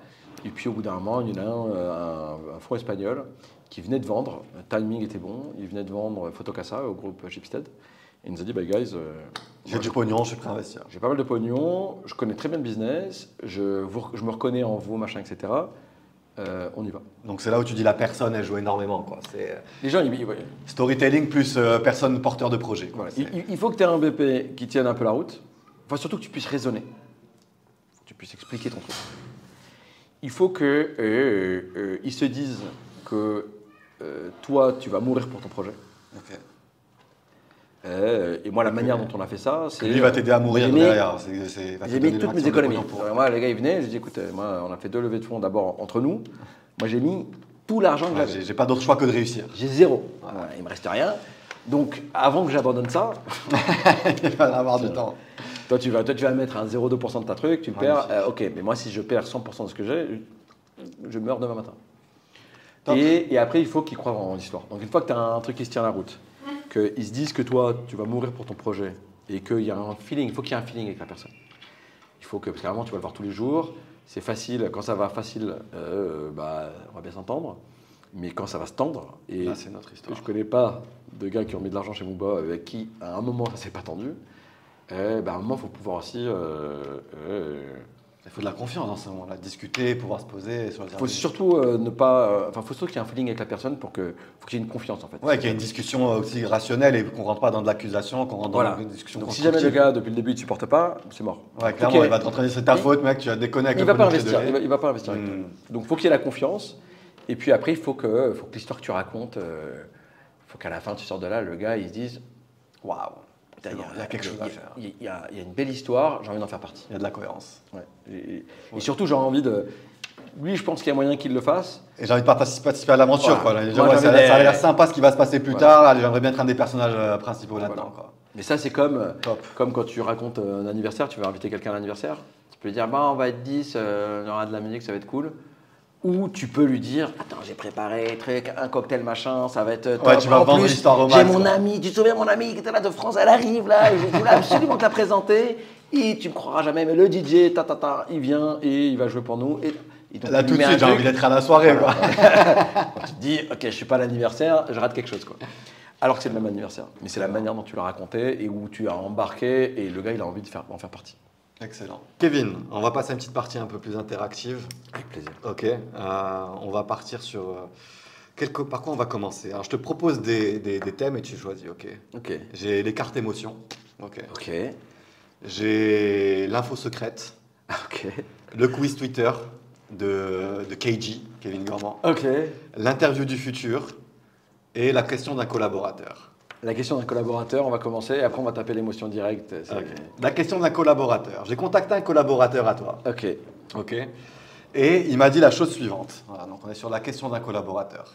B: Et puis, au bout d'un moment, il y en a un, euh, un, un fonds espagnol qui venait de vendre. Le timing était bon. Il venait de vendre Photocasa au groupe Shipstead. Il nous a dit, bah, guys, euh,
A: J'ai du pognon, je suis prêt à investir.
B: j'ai pas mal de pognon, je connais très bien le business, je, vous- je me reconnais en vous, machin, etc. Euh, on y va.
A: Donc c'est là où tu dis la personne, elle joue énormément. quoi. C'est euh,
B: Les gens, ils, ils-
A: storytelling plus euh, personne porteur de projet. quoi.
B: Voilà.
A: C'est-
B: Il, faut que tu aies un BP qui tienne un peu la route. Enfin, surtout que tu puisses raisonner. Faut que tu puisses expliquer ton truc. Il faut que euh, euh, ils se disent que toi, tu vas mourir pour ton projet.
A: Ok.
B: Euh, et moi, la manière dont on a fait ça, c'est.
A: Lui va t'aider à mourir
B: mis-
A: derrière.
B: J'ai mis toutes mes économies.
A: pour-
B: Moi, les gars, ils venaient, j'ai dit écoute, euh, moi, on a fait deux levées de fonds d'abord entre nous. Moi, j'ai mis tout l'argent que
A: Ouais,
B: j'avais.
A: J'ai pas d'autre choix que de réussir.
B: J'ai zéro. Il me reste rien. Donc, avant que j'abandonne ça, [laughs]
A: Il va avoir du temps.
B: Toi, tu vas, toi, tu vas mettre un 0,2% de ta truc, tu perds. euh, ok, mais moi, si je perds 100% de ce que j'ai, je meurs demain matin. Et après, il faut qu'ils croient en l'histoire. Donc, une fois que tu as un truc qui se tient la route, qu'ils se disent que toi, tu vas mourir pour ton projet et qu'il y a un feeling, il faut qu'il y ait un feeling avec la personne. Il faut que, parce qu'avant, tu vas le voir tous les jours. C'est facile, quand ça va facile, euh, bah, on va bien s'entendre. Mais quand ça va se tendre, et
A: Là, c'est notre histoire.
B: je connais pas de gars qui ont mis de l'argent chez Mouba avec qui, à un moment, ça s'est pas tendu. Eh ben, à un moment, il faut pouvoir aussi. euh, euh,
A: Il faut de la confiance dans ce moment-là. Discuter, pouvoir se poser sur les
B: faut surtout euh, ne pas. euh, Enfin, faut surtout qu'il y ait un feeling avec la personne pour que. Faut qu'il y ait une confiance en fait.
A: Ouais, qu'il y ait une discussion aussi rationnelle et qu'on rentre pas dans de l'accusation, qu'on rentre
B: Voilà.
A: dans une discussion
B: Donc, si jamais le gars, depuis le début, il ne supporte pas, c'est mort.
A: Ouais, clairement,
B: Ok.
A: il va t'entraîner, c'est ta
B: Il-
A: faute, mec, tu as déconné avec
B: Il
A: le
B: va pas investir. Il va, il va pas investir avec toi.
A: Hmm.
B: Donc, faut qu'il y ait la confiance. Et puis après, il faut que, faut que l'histoire que tu racontes, euh, faut qu'à la fin, tu sors de là, le gars, il se dise
A: Waouh, Bon, il y a quelque chose à faire.
B: Il y, a- il y a une belle histoire, j'ai envie d'en faire partie.
A: il y a de la cohérence.
B: Ouais. Et, et surtout, j'ai envie de. Lui, je pense qu'il y a moyen qu'il le fasse.
A: Et j'ai envie de participer, à l'aventure.
B: Voilà. Moi,
A: ouais, ça, a l'air sympa ce qui va se passer plus tard. J'aimerais bien être un des personnages euh, principaux là-dedans.
B: Voilà. Mais ça, c'est comme,
A: Top.
B: comme quand tu racontes euh, un anniversaire, tu veux inviter quelqu'un à l'anniversaire. Tu peux lui dire, bah, on va être 10, euh, il y aura de la musique, ça va être cool. Ou tu peux lui dire, attends, j'ai préparé truc, un cocktail machin, ça va être top.
A: Ouais, tu vas
B: En
A: vendre
B: plus, J'ai mon ami, tu te souviens, mon ami qui était là de France, elle arrive là, et je voulais absolument te la présenter. Et tu me croiras jamais, mais le DJ, ta, ta, ta, il vient et il va jouer pour nous. Et, et donc,
A: Là, tout de suite, j'ai envie d'être à la soirée. quoi. [laughs]
B: Tu te dis, ok, je suis pas à l'anniversaire, je rate quelque chose. Quoi. Alors que c'est le même anniversaire. Mais c'est la manière dont tu l'as raconté et où tu as embarqué et le gars, il a envie de faire, d'en faire partie.
A: Excellent. Kevin, on va passer à une petite partie un peu plus interactive.
B: Avec plaisir.
A: Ok, euh, on va partir sur. euh, quelque- Par quoi on va commencer? Alors, je te propose des, des- des thèmes et tu choisis. Ok?
B: Ok.
A: J'ai les cartes émotions. Ok?
B: Ok.
A: J'ai l'info secrète.
B: Ok.
A: Le quiz Twitter de, de KG, Kevin Gormand.
B: Ok.
A: L'interview du futur et la question d'un collaborateur.
B: La question d'un collaborateur, on va commencer et après on va taper l'émotion directe.
A: La question d'un collaborateur. J'ai contacté un collaborateur à toi.
B: Ok.
A: Ok. Et il m'a dit la chose suivante. Voilà, donc on est sur la question d'un collaborateur.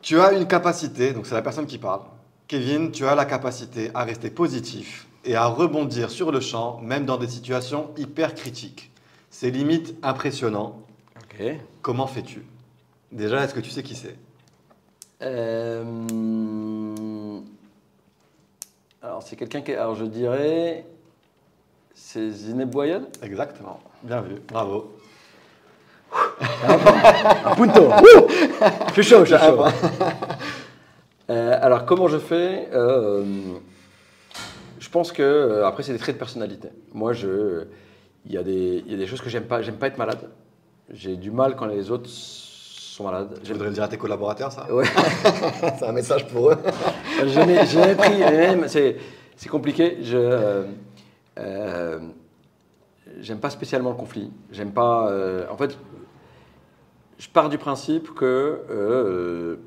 A: Tu as une capacité, donc c'est la personne qui parle. Kevin, tu as la capacité à rester positif et à rebondir sur le champ, même dans des situations hyper critiques. C'est limite impressionnant.
B: Ok.
A: Comment fais-tu? Déjà, est-ce que tu sais qui c'est?
B: Euh, alors, c'est quelqu'un qui. Alors, je dirais. C'est Zineb Boyan
A: Exactement. Bien vu. Bravo. [laughs]
B: Un punto [laughs] Je suis chaud, je suis chaud. Euh, alors, comment je fais Euh, Je pense que. Après, c'est des traits de personnalité. Moi, je. Il y, a des, il y a des choses que j'aime pas. J'aime pas être malade. J'ai du mal quand les autres sont malades.
A: Je voudrais le dire à tes collaborateurs, ça
B: Ouais. [laughs]
A: C'est un message pour eux.
B: J'ai pris. C'est, c'est compliqué. Je. euh, euh, j'aime pas spécialement le conflit. J'aime pas. euh, en fait, je pars du principe que.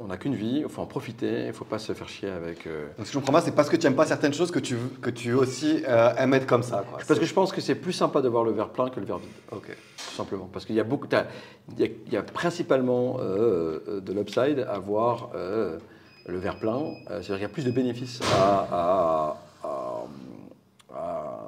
B: On n'a qu'une vie, il faut en profiter, il faut pas se faire chier avec. euh,
A: Donc, si je comprends bien, c'est parce que tu n'aimes pas certaines choses que tu, que tu aussi euh, aimes être comme ça. Quoi.
B: Parce que je pense que c'est plus sympa de voir le verre plein que le verre vide.
A: Ok.
B: tout simplement. Parce qu'il y a beaucoup, il y a, il y a principalement euh, de l'upside à voir le verre plein. C'est-à-dire qu'il y a plus de bénéfices à, à- à- à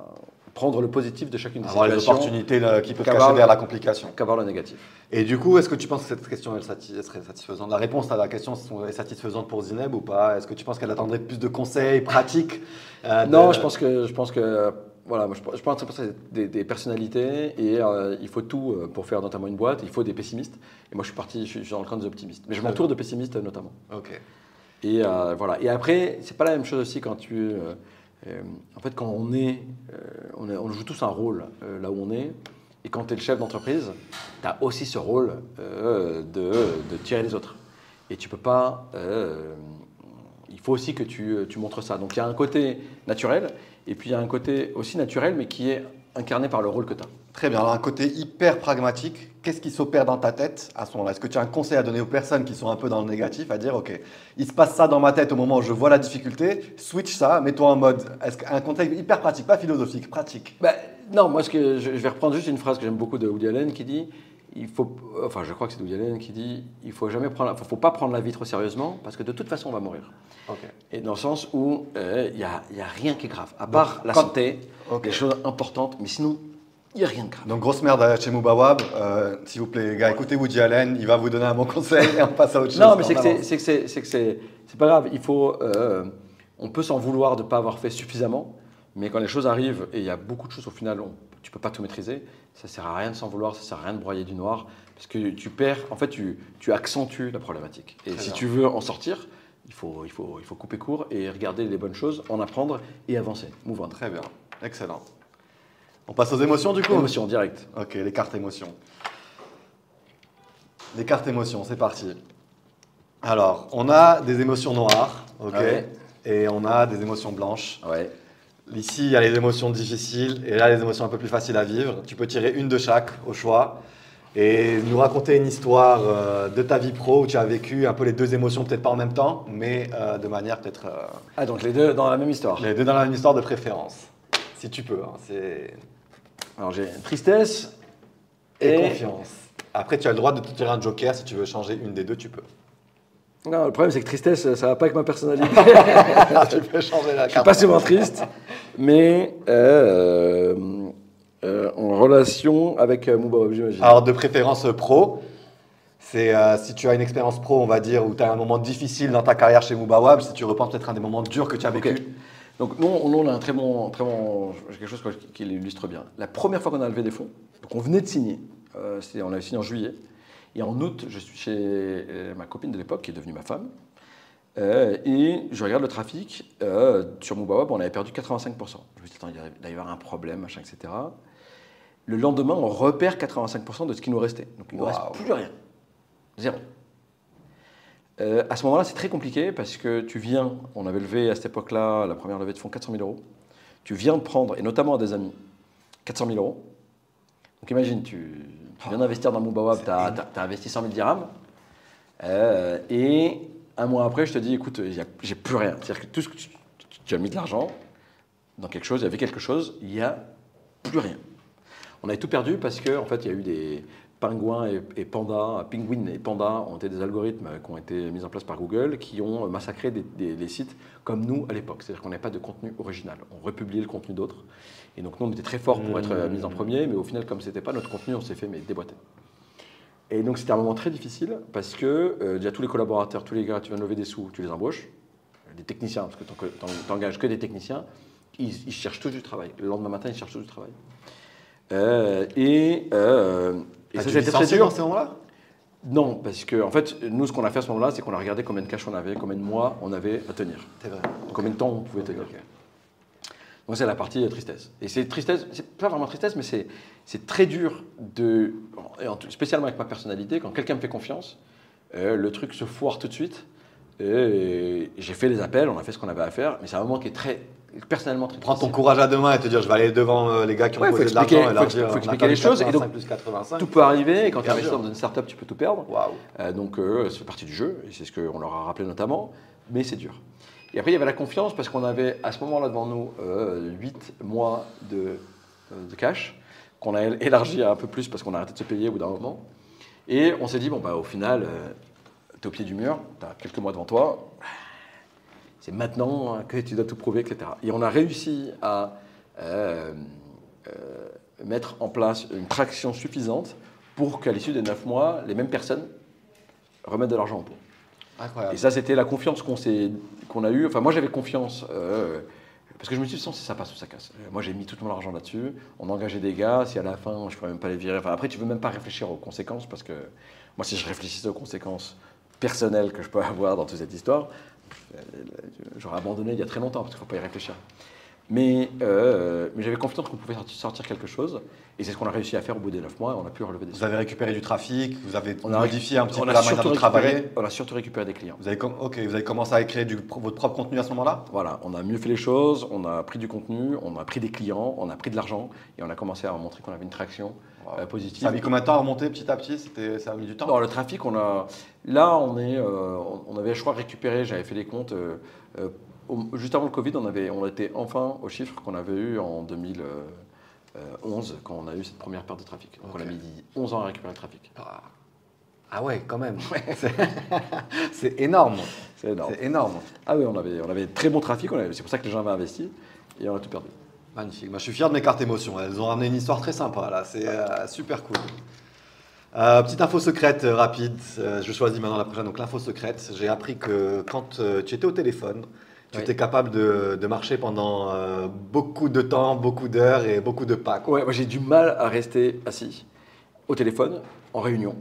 B: prendre le positif de chacune des
A: Avoir les
B: situations
A: opportunités là, qui peuvent
B: qu'avoir
A: cacher vers la complication.
B: qu'avoir le négatif.
A: Et du coup, est-ce que tu penses que cette question elle, serait satisfaisante? La réponse à la question est satisfaisante pour Zineb ou pas? Est-ce que tu penses qu'elle attendrait plus de conseils pratiques euh, de-
B: Non, je pense que je pense que voilà, moi, je, pense- je pense que c'est des, des personnalités et euh, il faut tout euh, pour faire notamment une boîte. Il faut des pessimistes. Et moi, je suis parti, je suis, dans le camp des optimistes. Mais je m'entoure de pessimistes notamment.
A: Ok.
B: Et euh, voilà. Et après, c'est pas la même chose aussi quand tu. Euh, en fait, quand on est, euh, on est- on joue tous un rôle euh, là où on est. Et quand tu es le chef d'entreprise, tu as aussi ce rôle de, tirer les autres. Et tu peux pas. il faut aussi que tu, tu montres ça. Donc il y a un côté naturel, et puis il y a un côté aussi naturel, mais qui est incarné par le rôle que tu as.
A: Très bien. Alors, un côté hyper pragmatique, qu'est-ce qui s'opère dans ta tête à ce moment-là? Est-ce que tu as un conseil à donner aux personnes qui sont un peu dans le négatif, à dire, OK, il se passe ça dans ma tête au moment où je vois la difficulté, switch ça, mets-toi en mode. Est-ce qu'un conseil hyper pratique, pas philosophique, pratique?
B: Bah, non, moi, ce que je, je vais reprendre juste une phrase que j'aime beaucoup de Woody Allen qui dit il faut, enfin, je crois que c'est Woody Allen qui dit il faut jamais prendre, faut, faut pas prendre la vie trop sérieusement parce que de toute façon, on va mourir.
A: Ok.
B: Et dans le sens où euh, il n'y a, y a rien qui est grave, à part la
A: quand-
B: santé,
A: Ok.
B: des choses importantes, mais sinon, il n'y a rien de grave.
A: Donc, grosse merde chez Moubawab. Euh, S'il vous plaît, les gars, écoutez Woody Allen, il va vous donner un bon conseil [laughs] et on passe à autre chose.
B: Non, mais c'est que c'est- pas grave. Il faut, euh, on peut s'en vouloir de ne pas avoir fait suffisamment, mais quand les choses arrivent et il y a beaucoup de choses au final, on, tu peux pas tout maîtriser. Ça sert à rien de s'en vouloir, ça sert à rien de broyer du noir, parce que tu perds. En fait, tu, tu accentues la problématique. Et
A: Très
B: si
A: bien.
B: tu veux en sortir, il faut, il faut, il faut couper court et regarder les bonnes choses, en apprendre et avancer. Move on.
A: Très bien. Excellent. On passe aux émotions du coup
B: Émotion directe.
A: Ok, les cartes émotions. Les cartes émotions, c'est parti. Alors, on a des émotions noires, ok,
B: Ouais.
A: et on a des émotions blanches.
B: Ouais.
A: Ici, il y a les émotions difficiles et là, les émotions un peu plus faciles à vivre. Tu peux tirer une de chaque au choix et nous raconter une histoire euh, de ta vie pro où tu as vécu un peu les deux émotions, peut-être pas en même temps, mais euh, de manière peut-être euh,
B: Ah, donc les deux dans la même histoire.
A: les deux dans la même histoire de préférence. Si tu peux, hein, c'est
B: Alors j'ai tristesse
A: et,
B: et.
A: confiance. Après, tu as le droit de te tirer un joker si tu veux changer une des deux, tu peux.
B: Non, le problème c'est que tristesse, ça va pas avec ma personnalité. [laughs]
A: tu peux changer la
B: Je suis
A: carte.
B: pas souvent triste, mais euh, euh, en relation avec euh, Mouba, j'imagine.
A: Alors, de préférence euh, pro, c'est euh, si tu as une expérience pro, on va dire, où tu as un moment difficile dans ta carrière chez Moubawab, si tu repenses peut-être un des moments durs que tu as vécu.
B: Donc nous, on, a un très bon, très bon, j'ai quelque chose qui, l'illustre bien. La première fois qu'on a levé des fonds, donc on venait de signer, euh, on avait signé en juillet, et en août, je suis chez euh, ma copine de l'époque, qui est devenue ma femme, euh, et je regarde le trafic euh, sur Moubawab, on avait perdu 85%. Je me suis dit, attends, il doit y avoir un problème, machin, etc. Le lendemain, on repère 85% de ce qui nous restait. Donc il ne nous reste plus rien. Zéro. Euh, à ce moment-là, c'est très compliqué parce que tu viens, on avait levé à cette époque-là, la première levée de fonds, 400 000 euros. Tu viens de prendre, et notamment à des amis, 400 000 euros. Donc imagine, tu, tu viens d'investir dans Moubawab, tu as, investi 100 000 dirhams. Euh, et un mois après, je te dis, écoute, j'ai plus rien. C'est-à-dire que tout ce que tu, tu as mis de l'argent dans quelque chose, il y avait quelque chose, il n'y a plus rien. On avait tout perdu parce que en fait, il y a eu des, Penguin et, et Panda, Penguin et Panda ont été des algorithmes qui ont été mis en place par Google qui ont massacré des, des- les sites comme nous à l'époque. C'est-à-dire qu'on n'avait pas de contenu original. On republiait le contenu d'autres. Et donc nous, on était très forts pour être euh, mis en premier, mais au final, comme c'était pas notre contenu, on s'est fait mais, déboîter. Et donc c'était un moment très difficile parce que euh, déjà tous les collaborateurs, tous les gars, tu viens de lever des sous, tu les embauches, des techniciens, parce que tu n'engages que des techniciens, ils, ils cherchent tous du travail. Le lendemain matin, ils cherchent tous du travail. Euh, et euh, et
A: T'as
B: ça, c'était très dur.
A: dans ces moments-là
B: Non, parce que en fait, nous, ce qu'on a fait à ce moment-là, c'est qu'on a regardé combien de cash on avait, combien de mois on avait à tenir,
A: C'est vrai.
B: combien de temps on pouvait tenir. Donc c'est la partie euh, tristesse. Et c'est tristesse, c'est pas vraiment tristesse, mais c'est c'est très dur de, spécialement avec ma personnalité, quand quelqu'un me fait confiance, euh, le truc se foire tout de suite. Et j'ai fait les appels, on a fait ce qu'on avait à faire, mais c'est un moment qui est très personnellement très
A: Prends ton courage à deux mains et te dire je vais aller devant euh, les gars qui ont
B: Ouais,
A: posé de
B: expliquer-
A: l'argent et
B: faut
A: leur
B: expli-
A: dire
B: faut expliquer les choses, et donc,
A: 85 plus 85.
B: Tout peut arriver, et quand tu investis dans une startup, tu peux tout perdre. Euh, donc, euh, c'est partie du jeu, et c'est ce qu'on leur a rappelé notamment, mais c'est dur. Et après, il y avait la confiance, parce qu'on avait à ce moment-là devant nous 8 mois de, euh, de cash, qu'on a élargi un peu plus parce qu'on a arrêté de se payer au bout d'un moment. Et on s'est dit, bon, bah, au final, tu es au pied du mur, tu as quelques mois devant toi, c'est maintenant que tu dois tout prouver, etc. Et on a réussi à euh, euh, mettre en place une traction suffisante pour qu'à l'issue des 9 mois, les mêmes personnes remettent de l'argent en pot.
A: Incroyable.
B: Et ça, c'était la confiance qu'on qu'on a eue. Enfin, moi, j'avais confiance. euh, parce que je me suis dit, si ça passe ou ça casse. Moi, j'ai mis tout mon argent là-dessus. On a engagé des gars. Si à la fin, je ne pourrais même pas les virer. Enfin, après, tu veux même pas réfléchir aux conséquences. Parce que moi, si je réfléchissais aux conséquences personnelles que je peux [laughs] avoir dans toute cette histoire, j'aurais abandonné il y a très longtemps. Parce qu'il ne faut pas y réfléchir. Mais, euh, mais j'avais confiance qu'on pouvait sorti- sortir quelque chose. Et c'est ce qu'on a réussi à faire au bout des 9 mois. Et on a pu relever des
A: Vous avez récupéré du trafic, vous avez
B: On a
A: modifié un petit peu la manière de travailler.
B: On a surtout récupéré des clients.
A: Vous avez, ok, vous avez commencé à créer du, votre propre contenu à ce moment-là?
B: Voilà, on a mieux fait les choses, on a pris du contenu, on a pris des clients, on a pris de l'argent et on a commencé à montrer qu'on avait une traction euh, positive.
A: Ça a mis combien de temps à remonter petit à petit? C'était, Ça a mis du temps?
B: Dans le trafic, on a, là, on, est, euh, on avait, je crois, récupéré, j'avais fait les comptes, euh, euh, juste avant le Covid, on, avait, on était enfin au chiffre qu'on avait eu en 2011, quand on a eu cette première perte de trafic. Donc on a mis 11 ans à récupérer le trafic.
A: Ah. Ah ouais, quand même. [laughs] C'est- énorme.
B: C'est énorme.
A: Énorme.
B: Ah oui, on avait, on avait très bon trafic, c'est pour ça que les gens avaient investi et on a tout perdu.
A: Magnifique. Moi, je suis fier de mes cartes émotions. Elles ont ramené une histoire très sympa là. C'est euh, super cool. Euh, petite info secrète euh, rapide. Je choisis maintenant la prochaine. Donc l'info secrète. J'ai appris que quand tu étais au téléphone, tu
B: Oui.
A: étais capable de, de marcher pendant beaucoup de temps, beaucoup d'heures et beaucoup de pas. quoi.
B: Ouais, moi j'ai du mal à rester assis au téléphone en réunion.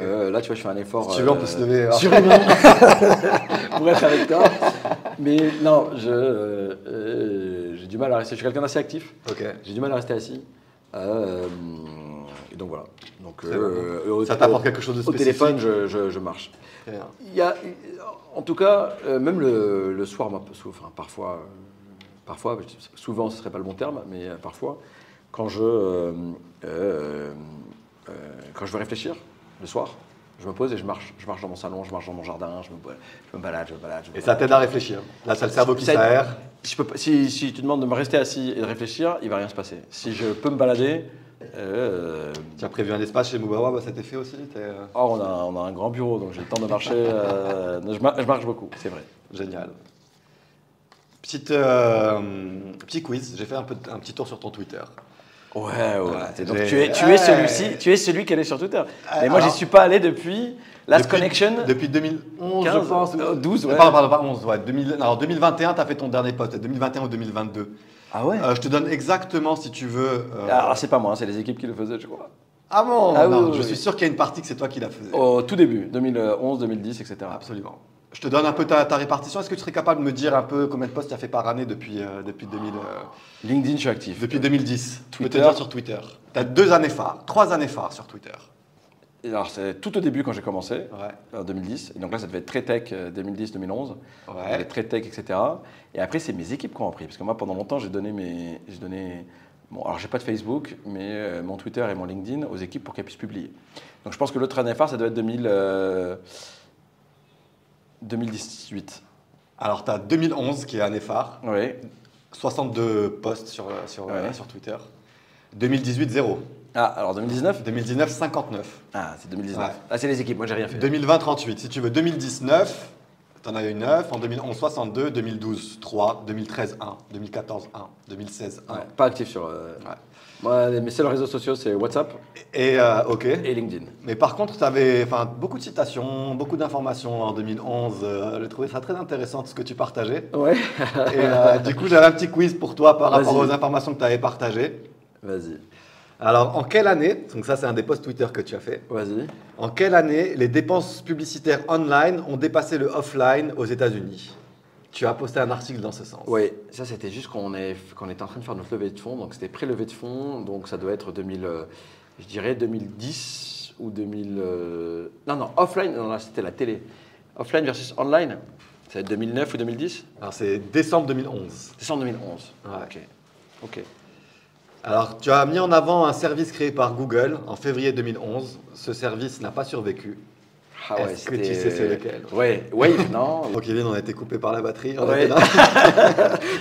B: Euh, là, tu vois, je fais un effort.
A: Si tu veux, on peut se lever. hein. [laughs]
B: pour être avec toi. Mais non, je, euh, j'ai du mal à rester. Je suis quelqu'un d'assez actif. J'ai du mal à rester assis. Euh, et donc voilà. Donc, euh, au-
A: Ça t'apporte
B: au-
A: quelque chose de
B: Au
A: spécifique.
B: téléphone, je, je- je marche. Il y a, en tout cas, euh, même le, le soir, moi, enfin, parfois, euh, parfois, souvent, ce serait pas le bon terme, mais euh, parfois, quand je, euh, euh, euh, quand je veux réfléchir le soir, je me pose et je marche. Je marche dans mon salon, je marche dans mon jardin, je me, je me balade, je me balade. je me
A: Et ça t'aide à réfléchir. Là, c'est le cerveau qui
B: Ça- Je peux si, si tu demandes de me rester assis et de réfléchir, il va rien se passer. Si je peux me balader, euh,
A: Tu as prévu un espace chez Mubawa, bah, ça t'est fait aussi euh,
B: oh, on, a, on a un grand bureau, donc j'ai le temps de marcher. euh, je, mar- je marche beaucoup, c'est vrai.
A: Génial. Petite, euh, petit quiz, j'ai fait un, peu, un petit tour sur ton Twitter.
B: Ouais, ouais. Donc tu es, tu es celui-ci, tu es celui qui est allé sur Twitter. Mais moi, j'y
A: alors-
B: suis pas allé depuis Last
A: Depuis-
B: Connection.
A: Depuis 2011,
B: 15,
A: je pense.
B: euh, 12, ouais.
A: Pardon, pardon, pardon, 11, ouais. 2000, alors 2021, tu as fait ton dernier post. 2021 ou 2022.
B: Ah ouais.
A: Euh, je te donne exactement, si tu veux. euh,
B: Alors c'est pas moi, hein, c'est les équipes qui le faisaient, je crois.
A: ah bon
B: Ah
A: non,
B: oui,
A: Je
B: oui,
A: suis sûr qu'il y a une partie que c'est toi qui la faisais.
B: Au tout début, 2011, 2010, etc.
A: Absolument. Je te donne un peu ta, ta répartition. Est-ce que tu serais capable de me dire un peu combien de posts tu as fait par année depuis, euh, depuis, 2000, euh,
B: LinkedIn, je suis actif.
A: depuis 2010 Je peux te
B: Twitter.
A: dire sur Twitter. Tu as deux années phares, trois années phares sur Twitter.
B: Et Alors c'est tout au début quand j'ai commencé,
A: Ouais.
B: en 2010. Et donc là, ça devait être très tech, 2010-2011. Ça devait
A: Ouais.
B: très tech, etc. Et après, c'est mes équipes qui ont appris. Parce que moi, pendant longtemps, j'ai donné mes, j'ai donné. Bon, alors j'ai pas de Facebook, mais euh, mon Twitter et mon LinkedIn aux équipes pour qu'elles puissent publier. Donc je pense que l'autre année phare, ça doit être 2000, euh, 2018.
A: Alors, tu as 2011 qui est année phare.
B: Oui.
A: 62 posts sur, euh, sur, euh,
B: Ouais.
A: sur Twitter. 2018, zéro.
B: Ah, alors 2019
A: 2019, 59.
B: Ah, c'est 2019.
A: Ouais.
B: Ah, c'est les équipes, moi j'ai rien fait.
A: 2020, 38. Si tu veux 2019, t'en as eu 9. En 2011, 62. 2012, 3. 2013, 1. 2014, 1. 2016, 1.
B: Ouais, pas actif sur. euh,
A: Ouais.
B: Moi, mes seuls réseaux sociaux, c'est WhatsApp
A: Et, euh, ok.
B: et LinkedIn.
A: Mais par contre, tu avais beaucoup de citations, beaucoup d'informations en 2011. Euh, J'ai trouvé ça très intéressant ce que tu partageais.
B: Ouais.
A: Et euh, du coup, j'avais un petit quiz pour toi par rapport aux informations que tu avais partagées.
B: Vas-y,
A: Alors, en quelle année, donc ça c'est un des posts Twitter que tu as fait,
B: vas-y.
A: en quelle année les dépenses publicitaires online ont dépassé le offline aux États-Unis? Tu as posté un article dans ce sens.
B: Oui, ça c'était juste quand on, est, quand on était en train de faire notre levée de fonds. Donc c'était pré-levée de fonds. Donc ça doit être 2000, euh, je dirais 2010 ou 2000. euh, non, non, offline. Non, là c'était la télé. Offline versus online. Ça va être 2009 ou 2010
A: Alors, c'est décembre 2011.
B: Décembre 2011.
A: Ouais.
B: Ok. Ok.
A: Alors, tu as mis en avant un service créé par Google en février 2011. Ce service n'a pas survécu.
B: Ah ouais,
A: Est-ce que tu sais c'est lequel?
B: Ouais, Wave, [laughs] non
A: Donc, Kevin, on a été coupé par la batterie. On
B: Ouais.
A: était.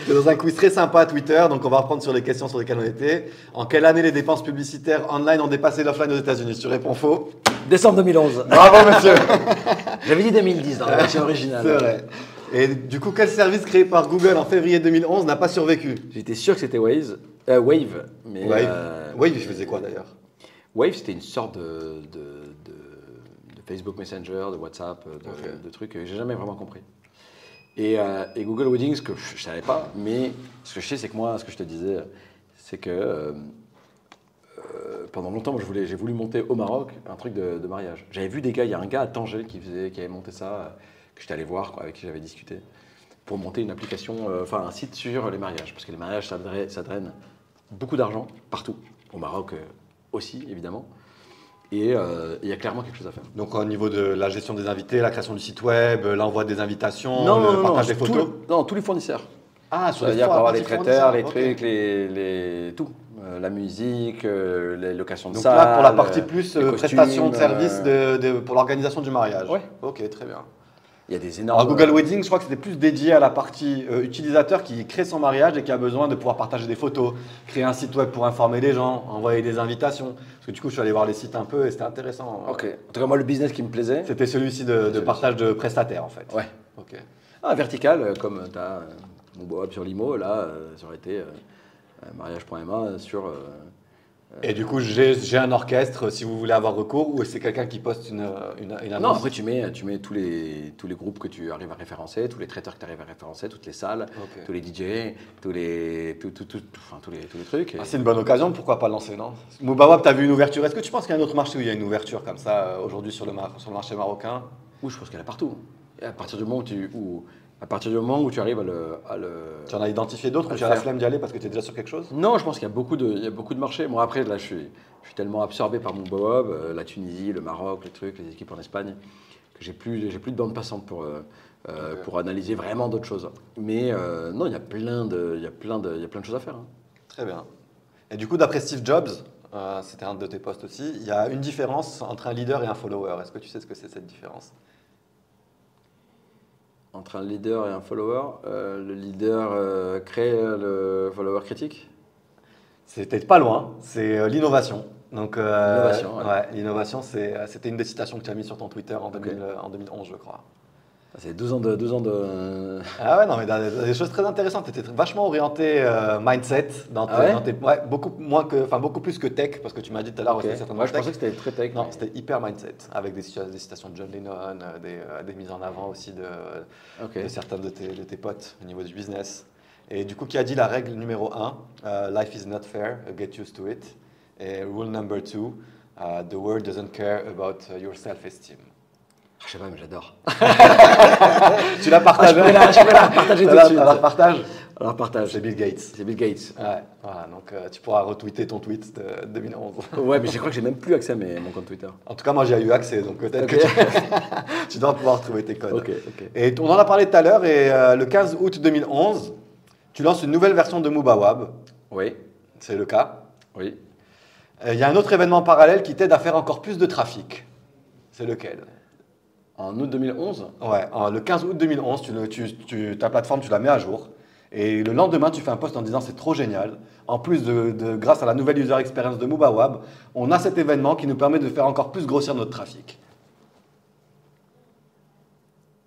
A: C'était [laughs] dans un quiz très sympa à Twitter. Donc, on va reprendre sur les questions sur lesquelles on était. En quelle année les dépenses publicitaires online ont dépassé l'offline aux États-Unis? Tu réponds faux.
B: Décembre 2011.
A: Bravo, monsieur. [laughs]
B: J'avais dit 2010 dans la version originale.
A: C'est vrai. Et du coup, quel service créé par Google en février 2011 n'a pas survécu
B: J'étais sûr que c'était Waze. Euh, Wave. Mais,
A: Wave.
B: euh,
A: Wave, il faisait quoi d'ailleurs?
B: Wave, c'était une sorte de, de, de- de Facebook Messenger, de WhatsApp, de, trucs que j'ai jamais vraiment compris. Et, euh, et Google Weddings, que je, ne savais pas, mais ce que je sais, c'est que moi, ce que je te disais, c'est que euh, pendant longtemps, j'ai voulu monter au Maroc un truc de, mariage. J'avais vu des gars, il y a un gars à Tanger qui, faisait, qui avait monté ça, que j'étais allé voir, quoi, avec qui j'avais discuté, pour monter une application, euh, enfin un site sur les mariages. Parce que les mariages, ça, draine- ça draine beaucoup d'argent partout. Au Maroc euh, aussi, évidemment. Et euh, il y a clairement quelque chose à faire.
A: Donc, au niveau de la gestion des invités, la création du site web, l'envoi des invitations, le partage des
B: tout
A: photos
B: non, tous les fournisseurs.
A: Ah, sur
B: C'est-à-dire pour avoir les
A: parties
B: traiteurs, les trucs, les, les- tout. Euh, la musique, euh, les locations de
A: Donc
B: salles.
A: là, pour la partie plus
B: les
A: euh,
B: costumes,
A: prestation de service de, de- pour l'organisation du mariage.
B: Ouais.
A: Ok, très bien.
B: Il y a des énormes.
A: Alors, Google Wedding, je crois que c'était plus dédié à la partie euh, utilisateur qui crée son mariage et qui a besoin de pouvoir partager des photos, créer un site web pour informer les gens, envoyer des invitations. Parce que du coup, je suis allé voir les sites un peu et c'était intéressant.
B: Ok. En tout cas, moi, le business qui me plaisait.
A: C'était celui-ci de, partage de prestataires en fait.
B: Ouais.
A: Ok.
B: Ah, vertical, euh, comme tu as mon hub sur Limo, là, euh, ça aurait été euh, euh, mariage.ma sur.
A: Et du coup, j'ai un orchestre si vous voulez avoir recours ou c'est quelqu'un qui poste une, une, une
B: Non,
A: annonce?
B: après tu mets, tu mets tous, les, tous les groupes que tu arrives à référencer, tous les traiteurs que tu arrives à référencer, toutes les salles, tous les DJ, tous les, tout, tout, tout- enfin, tous les, tous les trucs. Et-
A: Ah, c'est une bonne occasion, pourquoi pas lancer, non? Moubawab, tu as vu une ouverture? Est-ce que tu penses qu'il y a un autre marché où il y a une ouverture comme ça euh, aujourd'hui sur, le mar- sur le marché marocain?
B: Ou je pense qu'elle est partout. Et à partir du moment où tu, où, à partir du moment où tu arrives à le, à le-
A: Tu en as identifié d'autres ou tu as la flemme d'y aller parce que tu es déjà sur quelque chose?
B: Non, je pense qu'il y a beaucoup de, il y a beaucoup de marchés. Moi après là, je suis, je suis tellement absorbé par mon Boab, euh, la Tunisie, le Maroc, les trucs, les équipes en Espagne, que j'ai plus, j'ai plus de bande passante pour, euh, euh, pour analyser vraiment d'autres choses. Mais euh, non, il y a plein de, il y a plein de, il y a plein de choses à faire. hein.
A: Très bien. Et du coup, d'après Steve Jobs, c'était un de tes posts aussi, il y a une différence entre un leader et un follower. Est-ce que tu sais ce que c'est cette différence?
B: Entre un leader et un follower, euh, le leader euh, crée euh, le follower critique?
A: C'était pas loin, c'est euh, l'innovation. Donc,
B: L'innovation, ouais.
A: ouais, l'innovation, c'est- c'était une des citations que tu as mis sur ton Twitter en, 2000, euh, en 2011, je crois.
B: C'est 12 ans de, 12 ans de.
A: Ah ouais, non, mais des, des choses très intéressantes. Tu étais vachement orienté euh, mindset, dans tes,
B: Ah ouais
A: dans tes- ouais, beaucoup, moins que, enfin, beaucoup plus que tech, parce que tu m'as dit tout à l'heure, certainement
B: Moi, je
A: tech.
B: pensais que c'était très tech.
A: Non,
B: mais-
A: c'était hyper mindset, avec des, des citations de John Lennon, euh, des, euh, des mises en avant aussi de, de certains de tes, de tes potes au niveau du business. Et du coup, qui a dit la règle numéro 1, Life is not fair, get used to it. Et rule number 2, the world doesn't care about uh, your self-esteem.
B: Ah, je sais pas, mais j'adore. [laughs]
A: Tu l'as
B: Ah, je peux la, je peux la partager [laughs] tout de
A: Alors,
B: suite.
A: alors, partage
B: Alors partage.
A: C'est Bill Gates.
B: C'est Bill Gates.
A: Ouais, voilà, donc euh, tu pourras retweeter ton tweet de 2011.
B: Ouais, mais je crois que j'ai même plus accès à mes- mon compte Twitter.
A: En tout cas, moi j'ai eu accès, donc peut-être que tu, [laughs] tu dois pouvoir trouver tes codes.
B: Ok, ok.
A: Et on en a parlé tout à l'heure, et euh, le 15 août 2011, tu lances une nouvelle version de Moobawab,
B: Oui,
A: c'est le cas.
B: oui.
A: Euh, Il y a un autre événement parallèle qui t'aide à faire encore plus de trafic. C'est lequel?
B: En août 2011,
A: Ouais, en- le 15 août 2011, tu, le- tu- tu- ta plateforme, tu la mets à jour. Et le lendemain, tu fais un post en disant c'est trop génial. En plus de, de- grâce à la nouvelle user experience de MobaWab, on a cet événement qui nous permet de faire encore plus grossir notre trafic.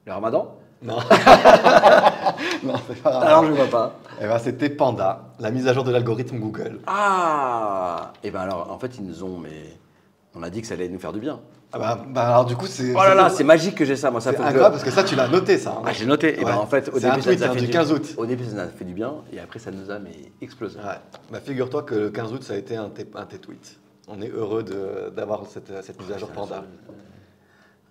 B: Le ramadan?
A: Non. [laughs] non, c'est pas.
B: Alors je vois pas.
A: Eh ben, c'était Panda, la mise à jour de l'algorithme Google.
B: Ah Et ben alors, en fait, ils nous ont, mais on a dit que ça allait nous faire du bien.
A: Ah bah, bah alors du coup, c'est
B: Oh là là, c'est magique que j'ai ça. Moi, ça fait
A: incroyable parce que ça, tu l'as noté, ça. hein.
B: Ah, j'ai noté. Et ben
A: Ouais.
B: en fait, au
A: un
B: début, ça
A: tweet,
B: nous a
A: hein,
B: fait
A: du 15 août.
B: Au début, ça nous a fait du bien, et après, ça nous a mais explosé.
A: Ouais. Bah, figure-toi que le 15 août, ça a été un de tes, un tweets. On est heureux d'avoir cette, cette mise à jour Panda.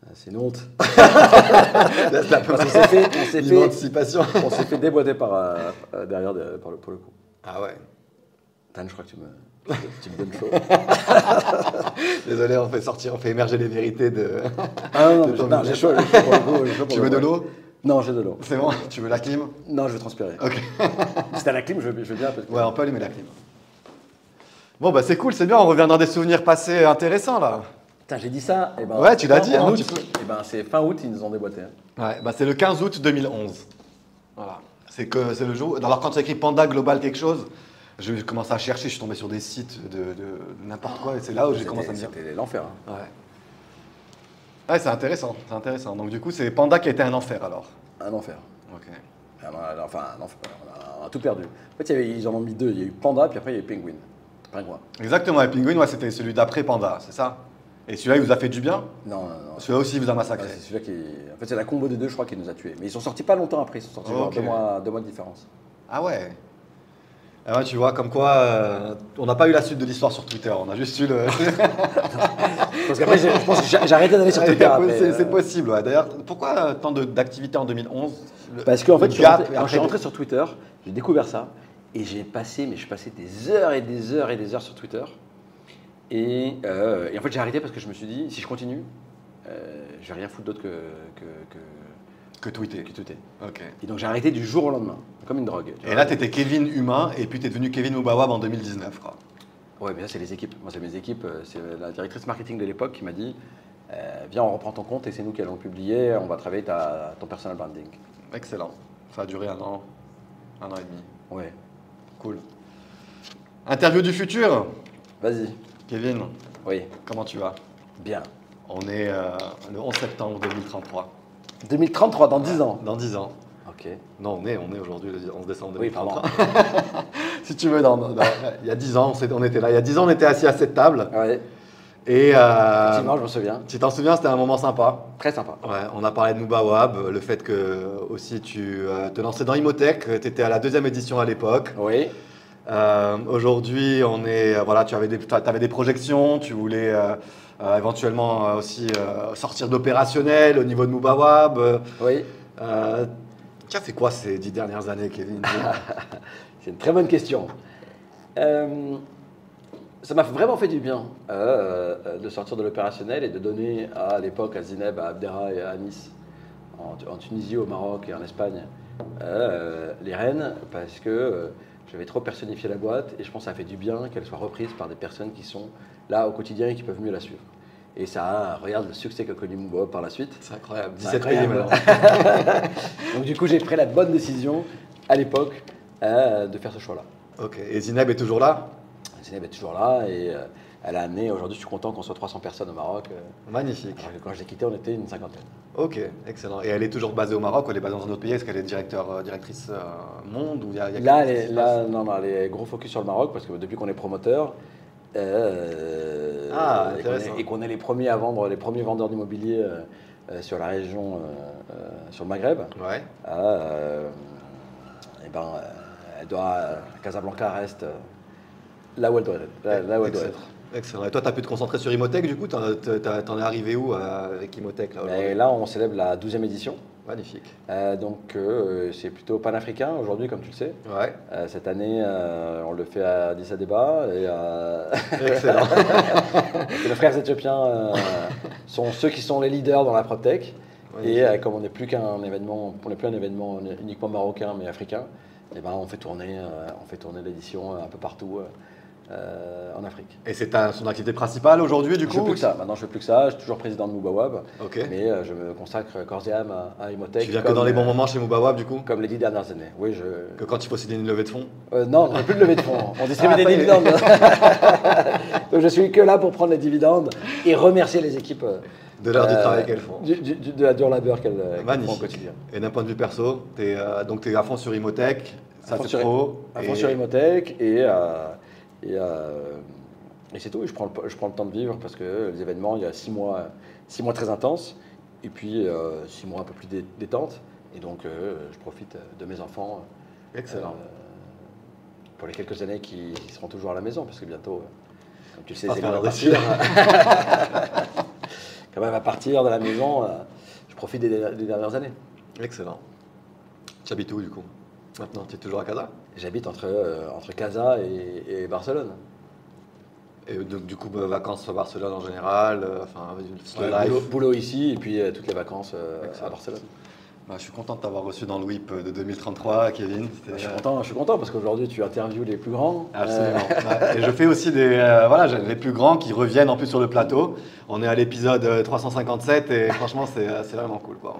B: Ah, C'est une honte. [laughs] Qu'on s'est fait, on s'est [laughs] fait, on fait déboîter par euh, euh, derrière de- par le, pour le coup.
A: Ah ouais.
B: Dan, je crois que tu me, [laughs] tu me donnes chaud. [laughs]
A: Désolé, on fait sortir, on fait émerger les vérités de.
B: Ah non, non, j'ai chaud.
A: Tu veux de l'eau
B: Non, j'ai de l'eau.
A: C'est bon Tu veux la clim
B: Non, je vais transpirer.
A: Ok. [laughs]
B: Si t'as la clim, je, veux- je veux bien. Parce que...
A: Ouais, on peut allumer la clim. Bon, bah c'est cool, c'est bien, on revient dans des souvenirs passés intéressants là.
B: Putain, j'ai dit ça. Et ben,
A: Ouais, tu l'as dit, hein,
B: août,
A: tu peux.
B: Et ben, c'est fin août, ils nous ont déboîté.
A: Ouais, bah c'est le 15 août 2011. Voilà. C'est que c'est le jour. Alors quand tu écrit Panda Global quelque chose, je commence à chercher, je suis tombé sur des sites de, de- de n'importe quoi et c'est là où j'ai commencé à me dire.
B: C'était l'enfer. hein.
A: Ouais. Ouais, c'est intéressant, c'est intéressant. Donc du coup, c'est Panda qui a été un enfer alors.
B: Un enfer.
A: Ok.
B: Enfin, un enfer. On a, tout perdu. En fait, il y avait- ils en ont mis deux. Il y a eu Panda, puis après, il y a eu Penguin. Penguin.
A: Exactement, et Penguin, ouais, c'était celui d'après Panda, c'est ça? Et celui-là, il vous a fait du bien?
B: Non, non, non.
A: Celui-là aussi, il vous a massacré.
B: c'est celui-là qui. En fait, c'est la combo des deux, je crois, qui nous a tués. Mais ils sont sortis pas longtemps après. Ils sont sortis genre
A: Ok.
B: deux, mois, deux mois de différence.
A: Ah ouais ah ouais, tu vois, comme quoi, euh, on n'a pas eu la suite de l'histoire sur Twitter, on a juste eu le. [laughs]
B: Parce [laughs] qu'après, je pense que j'ai arrêté d'aller sur Twitter.
A: c'est
B: euh,
A: possible, ouais. D'ailleurs, pourquoi euh, tant d'activités en 2011 Le-
B: Parce qu'en fait, je suis, rentré, quand je suis rentré sur Twitter, j'ai découvert ça. Et j'ai passé, mais je passais des heures et des heures et des heures sur Twitter. Et, euh, et en fait, j'ai arrêté parce que je me suis dit, si je continue, je vais rien foutre d'autre que, que, que,
A: Que tweeter.
B: que tweeter.
A: Ok.
B: Et donc j'ai arrêté du jour au lendemain, comme une drogue.
A: Et là, tu étais Kevin humain, et puis tu es devenu Kevin Mubawab en 2019, quoi.
B: Ouais, mais là, c'est les équipes. Moi, c'est mes équipes. euh, C'est la directrice marketing de l'époque qui m'a dit euh, Viens, on reprend ton compte et c'est nous qui allons le publier. On va travailler ta, ton personal branding.
A: Excellent. Ça a duré un an, un an et demi.
B: Ouais.
A: Cool. Interview du futur?
B: Vas-y.
A: Kevin,
B: Oui.
A: comment tu vas?
B: Bien.
A: On est euh, le 11 septembre 2033.
B: 2033, dans 10 ans.
A: Dans 10 ans.
B: Ok.
A: Non, on est, on est aujourd'hui le 11 décembre
B: Oui,
A: 2033.
B: pardon. [laughs]
A: si tu veux, dans- dans- [laughs] il y a 10 ans, on, était là. Il y a 10 ans, on était assis à cette table.
B: Ouais.
A: Et euh,
B: Effectivement, je me souviens.
A: tu t'en souviens, c'était un moment sympa.
B: Très sympa.
A: Ouais, on a parlé de Mubawab, le fait que aussi tu euh, te lançais dans Imotech, tu étais à la deuxième édition à l'époque.
B: Oui.
A: Euh, Aujourd'hui, on est, voilà, tu avais des, avais des projections, tu voulais euh, éventuellement euh, aussi euh, sortir d'opérationnel au niveau de Mubawab. Euh,
B: Oui.
A: euh, tu as fait quoi ces dix dernières années, Kevin? [laughs]
B: C'est une très bonne question. Euh, ça m'a vraiment fait du bien euh, euh, de sortir de l'opérationnel et de donner à l'époque à Zineb, à Abdera et à Nice, en, Tunisie, au Maroc et en Espagne, euh, les rênes parce que euh, j'avais trop personnifié la boîte et je pense que ça fait du bien qu'elle soit reprise par des personnes qui sont là au quotidien et qui peuvent mieux la suivre. Et ça, regarde le succès qu'a connu Mouba par la suite.
A: C'est incroyable.
B: C'est
A: 17 pays [laughs] maintenant.
B: Donc du coup, j'ai pris la bonne décision à l'époque euh, de faire ce choix-là.
A: Ok. Et Zineb est toujours là?
B: Zineb est toujours là et euh, elle a amené, aujourd'hui je suis content qu'on soit 300 personnes au Maroc. euh,
A: Magnifique.
B: alors quand je l'ai quitté, on était une cinquantaine.
A: Ok, excellent. Et elle est toujours basée au Maroc ou elle est basée dans un autre pays? Est-ce qu'elle est directeur, euh, directrice euh, monde ou y a, il y a
B: Là, elle est, là non, non, elle est gros focus sur le Maroc parce que depuis qu'on est promoteur euh,
A: Ah,
B: et qu'on est- et les premiers à vendre, les premiers vendeurs d'immobilier sur la région, sur le Maghreb,
A: Ouais.
B: euh, eh ben, elle doit, Casablanca reste là où elle doit être. Là, là où elle doit être.
A: Excellent. Et toi, tu as pu te concentrer sur Imotech du coup? T'en es arrivé où euh, avec Imotech là,
B: Et
A: aujourd'hui
B: là, on célèbre la 12e édition.
A: Magnifique.
B: Euh, donc, euh, c'est plutôt panafricain aujourd'hui, comme tu le sais.
A: Ouais,
B: Euh, cette année, on le fait à Addis Abeba et [laughs]
A: excellent. [laughs]
B: et les frères éthiopiens sont ceux qui sont les leaders dans la PropTech. Et comme on n'est plus qu'un événement, on n'est plus un événement uniquement marocain mais africain, et ben on fait tourner, on fait tourner l'édition un peu partout. Euh, en Afrique.
A: Et c'est son activité principale aujourd'hui, du
B: je fais
A: coup
B: plus que ça. Maintenant, je fais plus que ça. Je suis toujours président de Moubawab.
A: Ok.
B: Mais euh, je me consacre corps et âme à, à Imotech.
A: Tu viens que dans les bons
B: euh,
A: moments chez Moubawab, du coup
B: Comme les dix dernières années. Oui, je.
A: Que quand il faut signer une levée de fonds
B: Euh, non, on n'a plus de levée de fonds. On distribue
A: Ah,
B: des dividendes. [laughs] Donc je suis que là pour prendre les dividendes et remercier les équipes.
A: De l'heure du
B: euh,
A: travail qu'elles font.
B: du- du- du- de la dure labeur qu'elles font au quotidien.
A: Et d'un point de vue perso, euh, donc tu es à fond sur Imotech, ça c'est pro.
B: À
A: et-
B: fond sur Imotech et, euh, et, euh, et c'est tout. Et je, prends le, je prends le temps de vivre parce que les événements, il y a six mois, six mois très intenses et puis euh, six mois un peu plus dé- détente. Et donc euh, je profite de mes enfants.
A: Excellent.
B: euh, pour les quelques années qui, qui seront toujours à la maison, parce que bientôt, euh, comme tu le sais, Zélie va partir. [laughs] Quand elle va partir de la maison, euh, je profite des, des dernières années.
A: Excellent. Tu habites où, du coup? Maintenant, tu es toujours à Casa
B: J'habite entre, euh, entre Casa et, et Barcelone.
A: Et donc, du coup, bah, vacances à Barcelone en général, euh, enfin,
B: Ouais, boulot, boulot ici et puis euh, toutes les vacances euh, à. Barcelone.
A: Bah, je suis content de t'avoir reçu dans le WIP de 2033, Kevin. C'était,
B: Je suis content, je suis content parce qu'aujourd'hui tu interviews les plus grands.
A: Absolument. [laughs]
B: Euh.
A: Et je fais aussi des, euh, voilà, j'ai les plus grands qui reviennent en plus sur le plateau. On est à l'épisode euh, 357 et franchement, c'est, c'est vraiment cool. Quoi.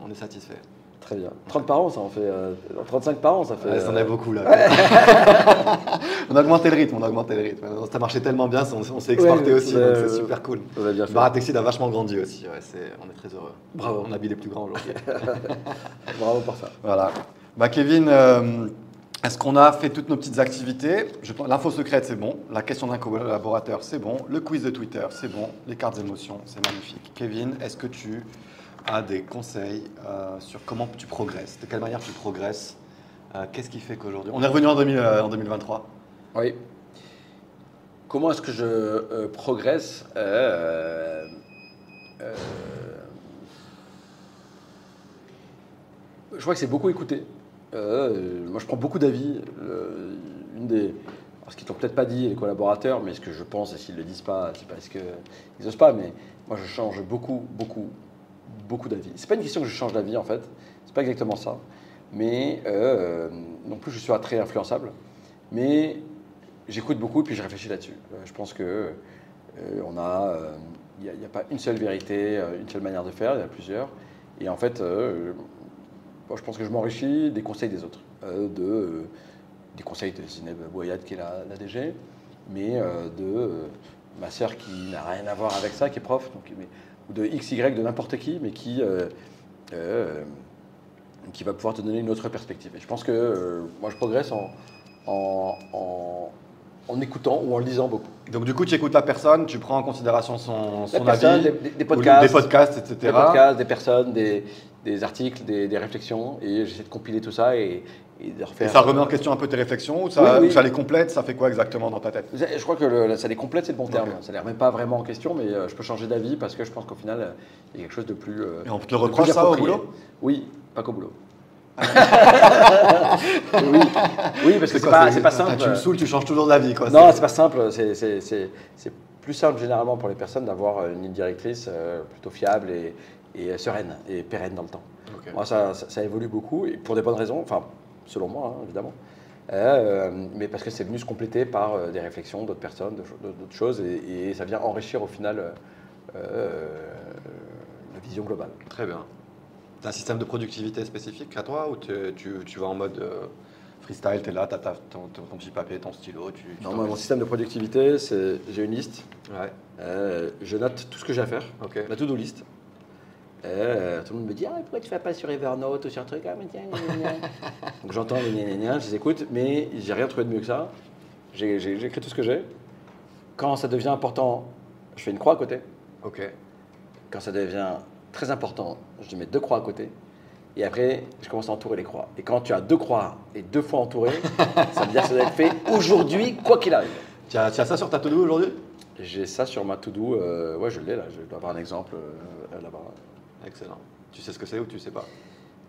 A: On, on est satisfait.
B: Très bien. 30 par an, ça en fait. euh, 35 par an, ça fait.
A: Ouais, ça en
B: euh,
A: est beaucoup là. [laughs] on a augmenté le rythme, on a augmenté le rythme. Ça marchait tellement bien, on, on s'est exporté
B: Ouais,
A: aussi,
B: euh,
A: donc c'est super cool.
B: Fait.
A: Baratexid a vachement grandi aussi, on est très heureux.
B: Bravo.
A: On habille les plus grands aujourd'hui. [laughs]
B: Bravo pour ça.
A: voilà. Bah, Kevin, euh, est-ce qu'on a fait toutes nos petites activités? L'info secrète, c'est bon. La question d'un collaborateur, c'est bon. Le quiz de Twitter, c'est bon. Les cartes émotions, c'est magnifique. Kevin, est-ce que tu as des conseils euh, sur comment tu progresses De quelle manière tu progresses Euh, Qu'est-ce qui fait qu'aujourd'hui On est revenu en, 2000, euh, en 2023.
B: Oui. Comment est-ce que je progresse Je crois que c'est beaucoup écouter. Euh, moi, je prends beaucoup d'avis. Une des, ce qu'ils t'ont peut-être pas dit les collaborateurs, mais ce que je pense, et s'ils le disent pas, c'est parce qu'ils n'osent pas. Mais moi, je change beaucoup, beaucoup, beaucoup d'avis. C'est pas une question que je change d'avis en fait. C'est pas exactement ça. Mais euh, non plus, je suis très influençable. Mais j'écoute beaucoup et puis je réfléchis là-dessus. Euh, je pense que euh, a, il n'y a, pas une seule vérité, une seule manière de faire. Il y en a plusieurs. Et en fait, je pense que je m'enrichis des conseils des autres, de, des conseils de Zineb Boyad qui est la, DG, mais de ma sœur qui n'a rien à voir avec ça, qui est prof, ou de XY de n'importe qui, mais qui euh, euh, qui va pouvoir te donner une autre perspective. Et je pense que euh, moi, je progresse en, en, en- en écoutant ou en lisant beaucoup.
A: Donc du coup, tu écoutes la personne, tu prends en considération son,
B: La
A: son
B: personne,
A: avis,
B: des, podcasts,
A: des podcasts, etc.
B: des podcasts, des personnes, des, des articles, des, des réflexions, et j'essaie de compiler tout ça et, et de
A: Et
B: refaire.
A: ça remet en question un peu tes réflexions ou ça,
B: Oui, oui.
A: ou ça les complète Ça fait quoi exactement dans ta tête
B: Je crois que le- ça les complète, c'est le bon terme. Ça les remet pas vraiment en question, mais euh, je peux changer d'avis parce que je pense qu'au final, euh, il y a quelque chose de plus. euh,
A: Et on te le reproche ça au boulot
B: Oui, pas qu'au boulot. [laughs] oui. oui, parce que c'est pas, simple.
A: Tu me saoules, tu changes toujours d'avis.
B: Non,
A: C'est-
B: pas simple. C'est- plus simple généralement pour les personnes d'avoir une ligne directrice plutôt fiable et, et sereine et pérenne dans le temps. Moi, ça, ça- ça évolue beaucoup et pour des bonnes raisons, enfin, selon moi, hein, évidemment. Euh, mais parce que c'est venu se compléter par euh, des réflexions d'autres personnes, d'autres choses, et, et ça vient enrichir au final euh, la vision globale.
A: Très bien. Tu as un système de productivité spécifique à toi ou tu, tu, tu vas en mode euh, freestyle, tu es là, tu as ton, ton- ton petit papier, ton stylo, tu,
B: Non, moi, mon système de productivité, c'est j'ai une liste,
A: Ouais,
B: euh, je note tout ce que j'ai à faire,
A: ok.
B: la to-do list. Euh, tout le monde me dit ah, pourquoi tu fais pas sur Evernote ou sur un truc ah, mais tiens, [laughs] donc j'entends les gna, je les écoute mais j'ai rien trouvé de mieux que ça. J'écris tout ce que j'ai. Quand ça devient important je fais une croix à côté.
A: Ok.
B: quand ça devient très important je mets deux croix à côté. Et après je commence à entourer les croix. Et quand tu as deux croix et deux fois entouré [laughs] ça veut dire que ça doit être fait aujourd'hui quoi qu'il arrive.
A: Tu as, tu as ça sur ta to-do aujourd'hui?
B: J'ai ça sur ma to-do euh, ouais je l'ai là. Je dois avoir un exemple euh, là-bas
A: Excellent. Tu sais ce que c'est ou tu sais pas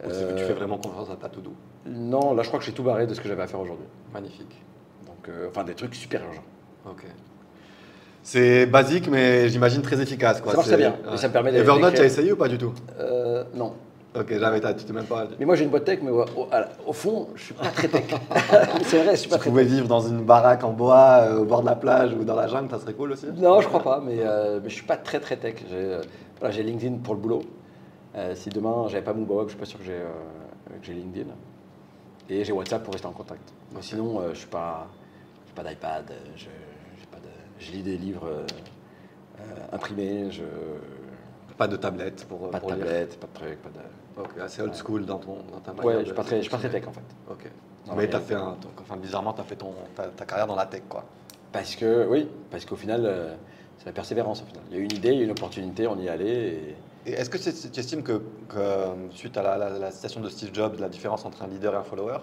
A: Ou c'est que tu
B: Euh,
A: fais vraiment confiance à ta to-do
B: Non, là je crois que j'ai tout barré de ce que j'avais à faire aujourd'hui.
A: Magnifique.
B: Donc, euh, enfin, des trucs super urgents.
A: Ok. C'est basique, mais j'imagine très efficace. Quoi.
B: Ça marche très bien. Et ça me permet
A: Evernote, tu as essayé ou pas du tout
B: Euh, non.
A: Ok, jamais, tu t'es même pas.
B: Mais moi j'ai une boîte tech, mais au, fond, je suis pas très tech. [laughs] [laughs] c'est vrai, je suis pas
A: Tu
B: très
A: pouvais vivre dans une baraque en bois euh, au bord de la plage ou dans la jungle, ça serait cool aussi.
B: Non, je crois pas, mais, euh, mais je suis pas très très tech. J'ai voilà, j'ai LinkedIn pour le boulot. Euh, si demain j'avais pas mon Web, je suis pas sûr que j'ai euh, que j'ai LinkedIn. Et j'ai WhatsApp pour rester en contact. Sinon, euh, je suis pas, pas d'iPad, je, j'ai pas de- je lis des livres imprimés, je,
A: Pas de tablette pour,
B: pas de
A: pour lire.
B: tablette, pas de truc, pas de.
A: Ok, assez old school dans, ton, dans ta manière
B: Ouais, je suis pas très, je suis pas très tech en fait.
A: Ok.
B: Non,
A: Mais t'as fait un. ton- Enfin, bizarrement, t'as fait ton, ta, ta carrière dans la tech, quoi.
B: Parce que, oui, parce qu'au final, c'est la persévérance. Au final. Il y a eu une idée, il y a eu une opportunité, on y est allé. Et...
A: Est-ce que tu estimes que, que, euh, suite à la, la- la citation de Steve Jobs, la différence entre un leader et un follower,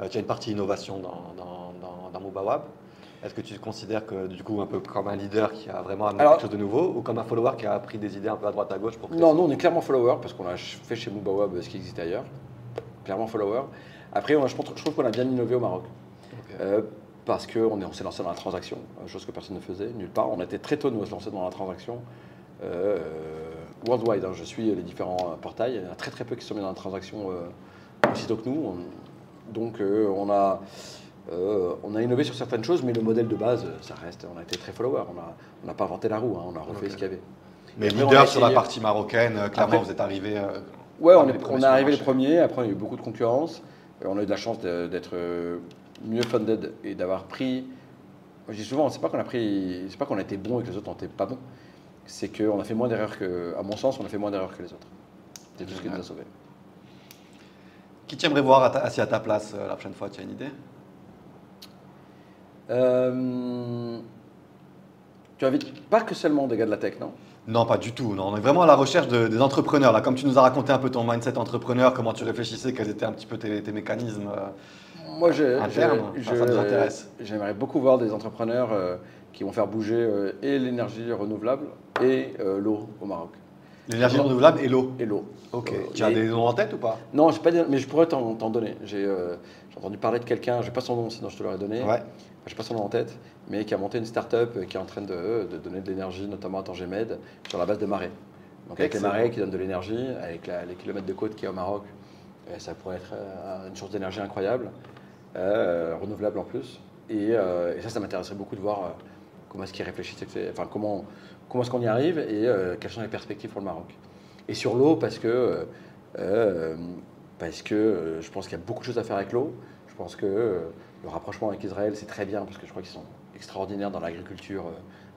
A: euh, tu as une partie innovation dans, dans, dans, dans Mobawab Est-ce que tu considères que, du coup, un peu comme un leader qui a vraiment amené
B: Alors-
A: quelque chose de nouveau ou comme un follower qui a appris des idées un peu à droite à gauche pour
B: Non, nous, on est clairement follower parce qu'on a fait chez Mubawab ce qui existait ailleurs. Clairement follower. Après, on a- je trouve qu'on a bien innové au Maroc. Euh, parce qu'on on s'est lancé dans la transaction, euh, chose que personne ne faisait, nulle part. On a été très tôt, nous, à se lancer dans la transaction. Euh, worldwide, hein. je suis les différents euh, portails. Il y en a très très peu qui sont mis dans la transaction euh, aussitôt que nous. On- donc, euh, on, a, euh, on a innové sur certaines choses, mais le modèle de base, ça reste. On a été très follower. On n'a on n'a pas inventé la roue, hein. on a refait ce qu'il y avait.
A: Mais
B: Après, on
A: leader sur la partie marocaine, clairement,
B: Après-
A: vous êtes arrivé. euh,
B: Ouais, on est, on est
A: le
B: arrivé les
A: marché.
B: premiers, après il y a eu beaucoup de concurrence. On a eu de la chance d'être mieux funded et d'avoir pris. Je dis souvent, c'est pas qu'on a pris, c'est pas qu'on a été bon et que les autres été pas bons. C'est qu'on a fait moins d'erreurs que, à mon sens, on a fait moins d'erreurs que les autres. C'est tout ce qui nous a sauvés.
A: Qui tu aimerais voir à ta- assis à ta place euh, la prochaine fois? Tu as une idée?
B: Euh, tu invites pas que seulement des gars de la tech, non?
A: Non, pas du tout. Non, on est vraiment à la recherche de- des entrepreneurs. Là, comme tu nous as raconté un peu ton mindset entrepreneur, comment tu réfléchissais, quels étaient un petit peu tes, tes mécanismes. euh,
B: Moi, je,
A: Interne,
B: je-
A: ça, ça nous intéresse.
B: J'aimerais beaucoup voir des entrepreneurs euh, qui vont faire bouger euh, et l'énergie renouvelable et euh, l'eau au Maroc.
A: L'énergie renouvelable et l'eau.
B: Et l'eau.
A: Ok.
B: Euh,
A: tu as des noms en tête ou pas?
B: Non, pas, mais je pourrais t'en donner. J'ai entendu parler de quelqu'un, je n'ai pas son nom, sinon je te l'aurais donné.
A: Ouais.
B: Je n'ai pas son nom en tête, mais qui a monté une start-up qui est en train de, de donner de l'énergie, notamment à Tangemed, sur la base de marées. Donc avec
A: Excellent.
B: les marées qui donnent de l'énergie, avec la- les kilomètres de côte qu'il y a au Maroc, ça pourrait être une source d'énergie incroyable, euh, renouvelable en plus. Et, euh, et ça, ça m'intéresserait beaucoup de voir euh, comment est-ce qu'ils réfléchissent, enfin comment, comment est-ce qu'on y arrive et euh, quelles sont les perspectives pour le Maroc. Et sur l'eau, parce que, euh, euh, parce que je pense qu'il y a beaucoup de choses à faire avec l'eau. Je pense que le rapprochement avec Israël, c'est très bien, parce que je crois qu'ils sont extraordinaires dans l'agriculture.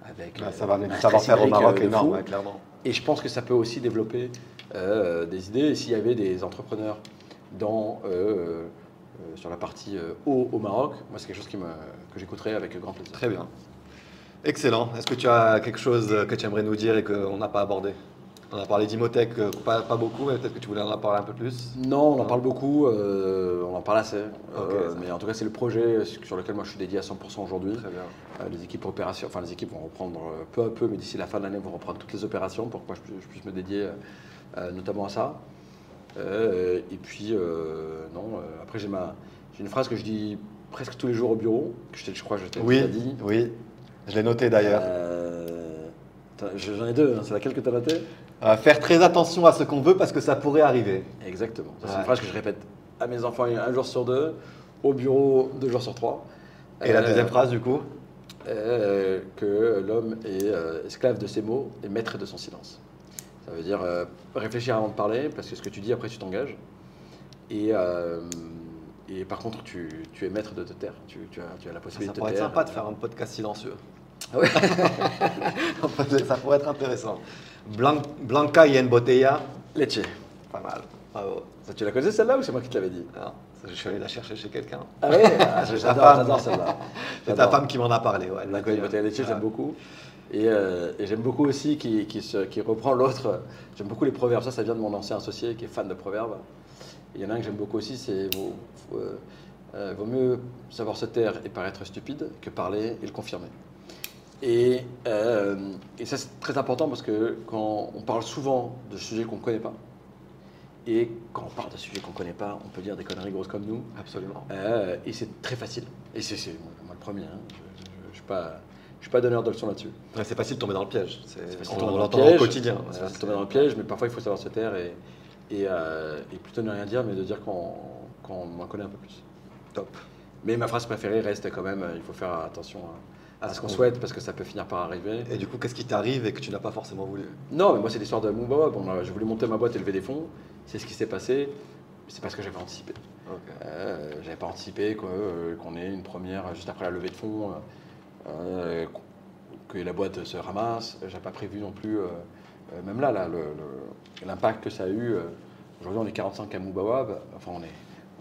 B: avec,
A: Bah, ça va
B: un
A: savoir-faire au Maroc énorme, ouais, clairement.
B: Et je pense que ça peut aussi développer des idées. Et s'il y avait des entrepreneurs dans, euh, euh, sur la partie euh, eau au Maroc, moi, c'est quelque chose qui me, que j'écouterais avec grand plaisir.
A: Très bien. Excellent. Est-ce que tu as quelque chose que tu aimerais nous dire et qu'on n'a pas abordé? On a parlé d'Imotech, euh, pas, pas beaucoup, mais peut-être que tu voulais en parler un peu plus.
B: Non, on en parle beaucoup, euh, on en parle assez. Euh, mais en tout cas, c'est le projet sur lequel moi je suis dédié à 100% aujourd'hui.
A: Très bien.
B: Euh, les équipes opérations, enfin les équipes vont reprendre euh, peu à peu, mais d'ici la fin de l'année, vont reprendre toutes les opérations pour que moi je puisse, je puisse me dédier euh, euh, notamment à ça. Euh, et puis, euh, non, euh, après j'ai une phrase que je dis presque tous les jours au bureau, que je, crois que je t'ai
A: Oui,
B: déjà dit.
A: oui. Je l'ai noté d'ailleurs.
B: Euh, J'en ai deux, hein, c'est laquelle que tu as notée
A: Euh, faire très attention à ce qu'on veut parce que ça pourrait arriver.
B: Exactement. C'est
A: Ouais.
B: une phrase que je répète à mes enfants un jour sur deux, au bureau deux jours sur trois.
A: Et la
B: Euh,
A: deuxième phrase, du coup?
B: euh, que l'homme est esclave de ses mots et maître de son silence. Ça veut dire réfléchir avant de parler, parce que ce que tu dis, après, tu t'engages. Et, et par contre, tu, tu es maître de te taire. Tu, tu as, tu as la
A: Ça
B: possibilité
A: pourrait
B: de
A: être
B: te taire.
A: sympa de faire un podcast silencieux.
B: Ah ouais. [laughs]
A: ça pourrait être intéressant. Blan- Blanca y en botella.
B: Leche.
A: Pas mal. Bravo.
B: Ça, tu la connais celle-là ou c'est moi qui te l'avais dit?
A: Non, je suis allé la chercher chez quelqu'un.
B: Ah [laughs] ah,
A: C'est
B: J'adore, j'adore celle-là.
A: C'est ta femme qui m'en a parlé. Ouais,
B: La Cogne Botella Leche,
A: Ouais.
B: j'aime beaucoup. Et, euh, et j'aime beaucoup aussi qui, qui, se- qui reprend l'autre. J'aime beaucoup les proverbes. Ça, ça vient de mon ancien associé qui est fan de proverbes. Il y en a un que j'aime beaucoup aussi, c'est vaut, euh, euh, vaut mieux savoir se taire et paraître stupide que parler et le confirmer. Et, euh, et ça, c'est très important parce que quand on parle souvent de sujets qu'on ne connaît pas, et quand on parle de sujets qu'on ne connaît pas, on peut dire des conneries grosses comme nous,
A: Absolument.
B: euh, et c'est très facile. Et c'est moi, le premier. hein. Je ne suis pas, je suis pas donneur de leçons là-dessus.
A: Ouais, c'est facile de tomber dans le piège. C'est-
B: facile
A: On,
B: de tomber dans le
A: l'entend au
B: piège.
A: quotidien.
B: C'est facile de tomber dans le piège, mais parfois il faut savoir se taire et, et, euh, et plutôt ne rien dire, mais de dire qu'on qu'on m'en connaît un peu plus.
A: Top.
B: Mais ma phrase préférée reste quand même, euh, il faut faire attention à, à ce qu'on souhaite parce que ça peut finir par arriver.
A: Et du coup, qu'est-ce qui t'arrive et que tu n'as pas forcément voulu?
B: Non, mais moi c'est l'histoire de mon Bon, j'ai voulu monter ma boîte et lever des fonds. C'est ce qui s'est passé. C'est parce que j'avais anticipé. Euh, j'avais pas anticipé euh, qu'on ait une première juste après la levée de fonds, euh, que la boîte se ramasse. J'avais pas prévu non plus, euh, euh, même là, là, l'impact que ça a eu. euh, Aujourd'hui, on est 45 à Moubawab. Enfin, on est,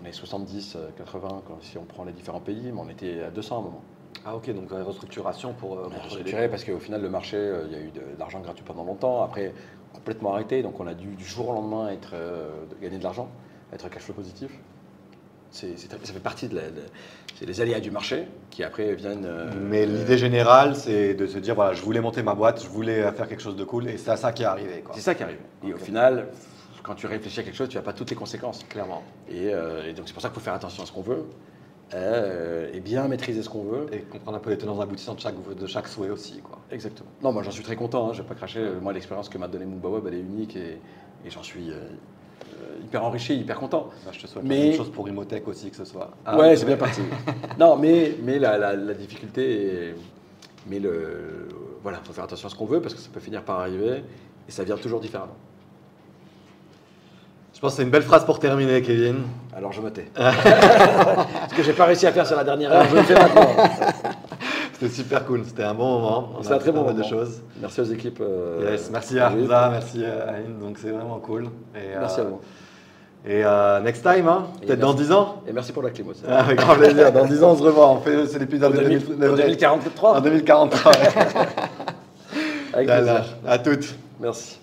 B: on est 70, euh, 80 quand, si on prend les différents pays, mais on était à 200 à un moment.
C: Ah ok, donc euh, restructuration pour euh, les
B: restructuré parce qu'au final, le marché, euh, il y a eu de, de l'argent gratuit pendant longtemps. Après, complètement arrêté. Donc, on a dû du jour au lendemain être, euh, gagner de l'argent, être cash flow positif. C'est, c'est- ça fait partie de la, de- c'est les aléas du marché qui après viennent. euh,
A: Mais l'idée générale, c'est de se dire voilà, je voulais monter ma boîte, je voulais faire quelque chose de cool, et c'est à ça qui est arrivé. Quoi.
B: C'est ça qui arrive. Et au final, quand tu réfléchis à quelque chose, tu n'as pas toutes les conséquences.
C: Clairement.
B: Et, euh, et donc, c'est pour ça qu'il faut faire attention à ce qu'on veut euh, et bien maîtriser ce qu'on veut.
C: Et comprendre un peu les tenants aboutissants de chaque, de chaque souhait aussi. Quoi.
B: Exactement. Non, moi j'en suis très content, hein, je vais pas cracher. Moi, l'expérience que m'a donnée Moubaweb, elle est unique et, et j'en suis hyper enrichi, hyper content.
C: Bah, je te souhaite
B: Mais-
C: la même chose pour Imotech aussi, que ce soit. Ah,
B: ouais, c'est bien parti. [laughs] non, mais, mais la, la- la difficulté, est- mais le, voilà, faut faire attention à ce qu'on veut parce que ça peut finir par arriver et ça vient toujours différemment.
A: Je pense que c'est une belle phrase pour terminer, Kevin.
B: Alors je me tais. [laughs] ce que j'ai pas réussi à faire sur la dernière heure, je le fais maintenant. [laughs]
A: C'était super cool, c'était un bon moment. On
B: C'est
A: a
B: un très bon
A: mal de
B: moment.
A: choses.
B: Merci aux équipes. euh,
A: Yes, merci à Hamza, merci à Aïn, donc c'est vraiment cool. Et,
B: Merci
A: euh,
B: à vous.
A: Et euh, next time, hein, peut-être dans
B: merci.
A: 10 ans
B: Et merci pour la clim aussi.
A: Ah, Avec grand plaisir, dans 10 ans on se revoit, on fait c'est l'épisode de
B: 2000
A: 2000
B: en 2043.
A: en 2043. [laughs]
B: Avec plaisir.
A: à toutes.
B: Merci.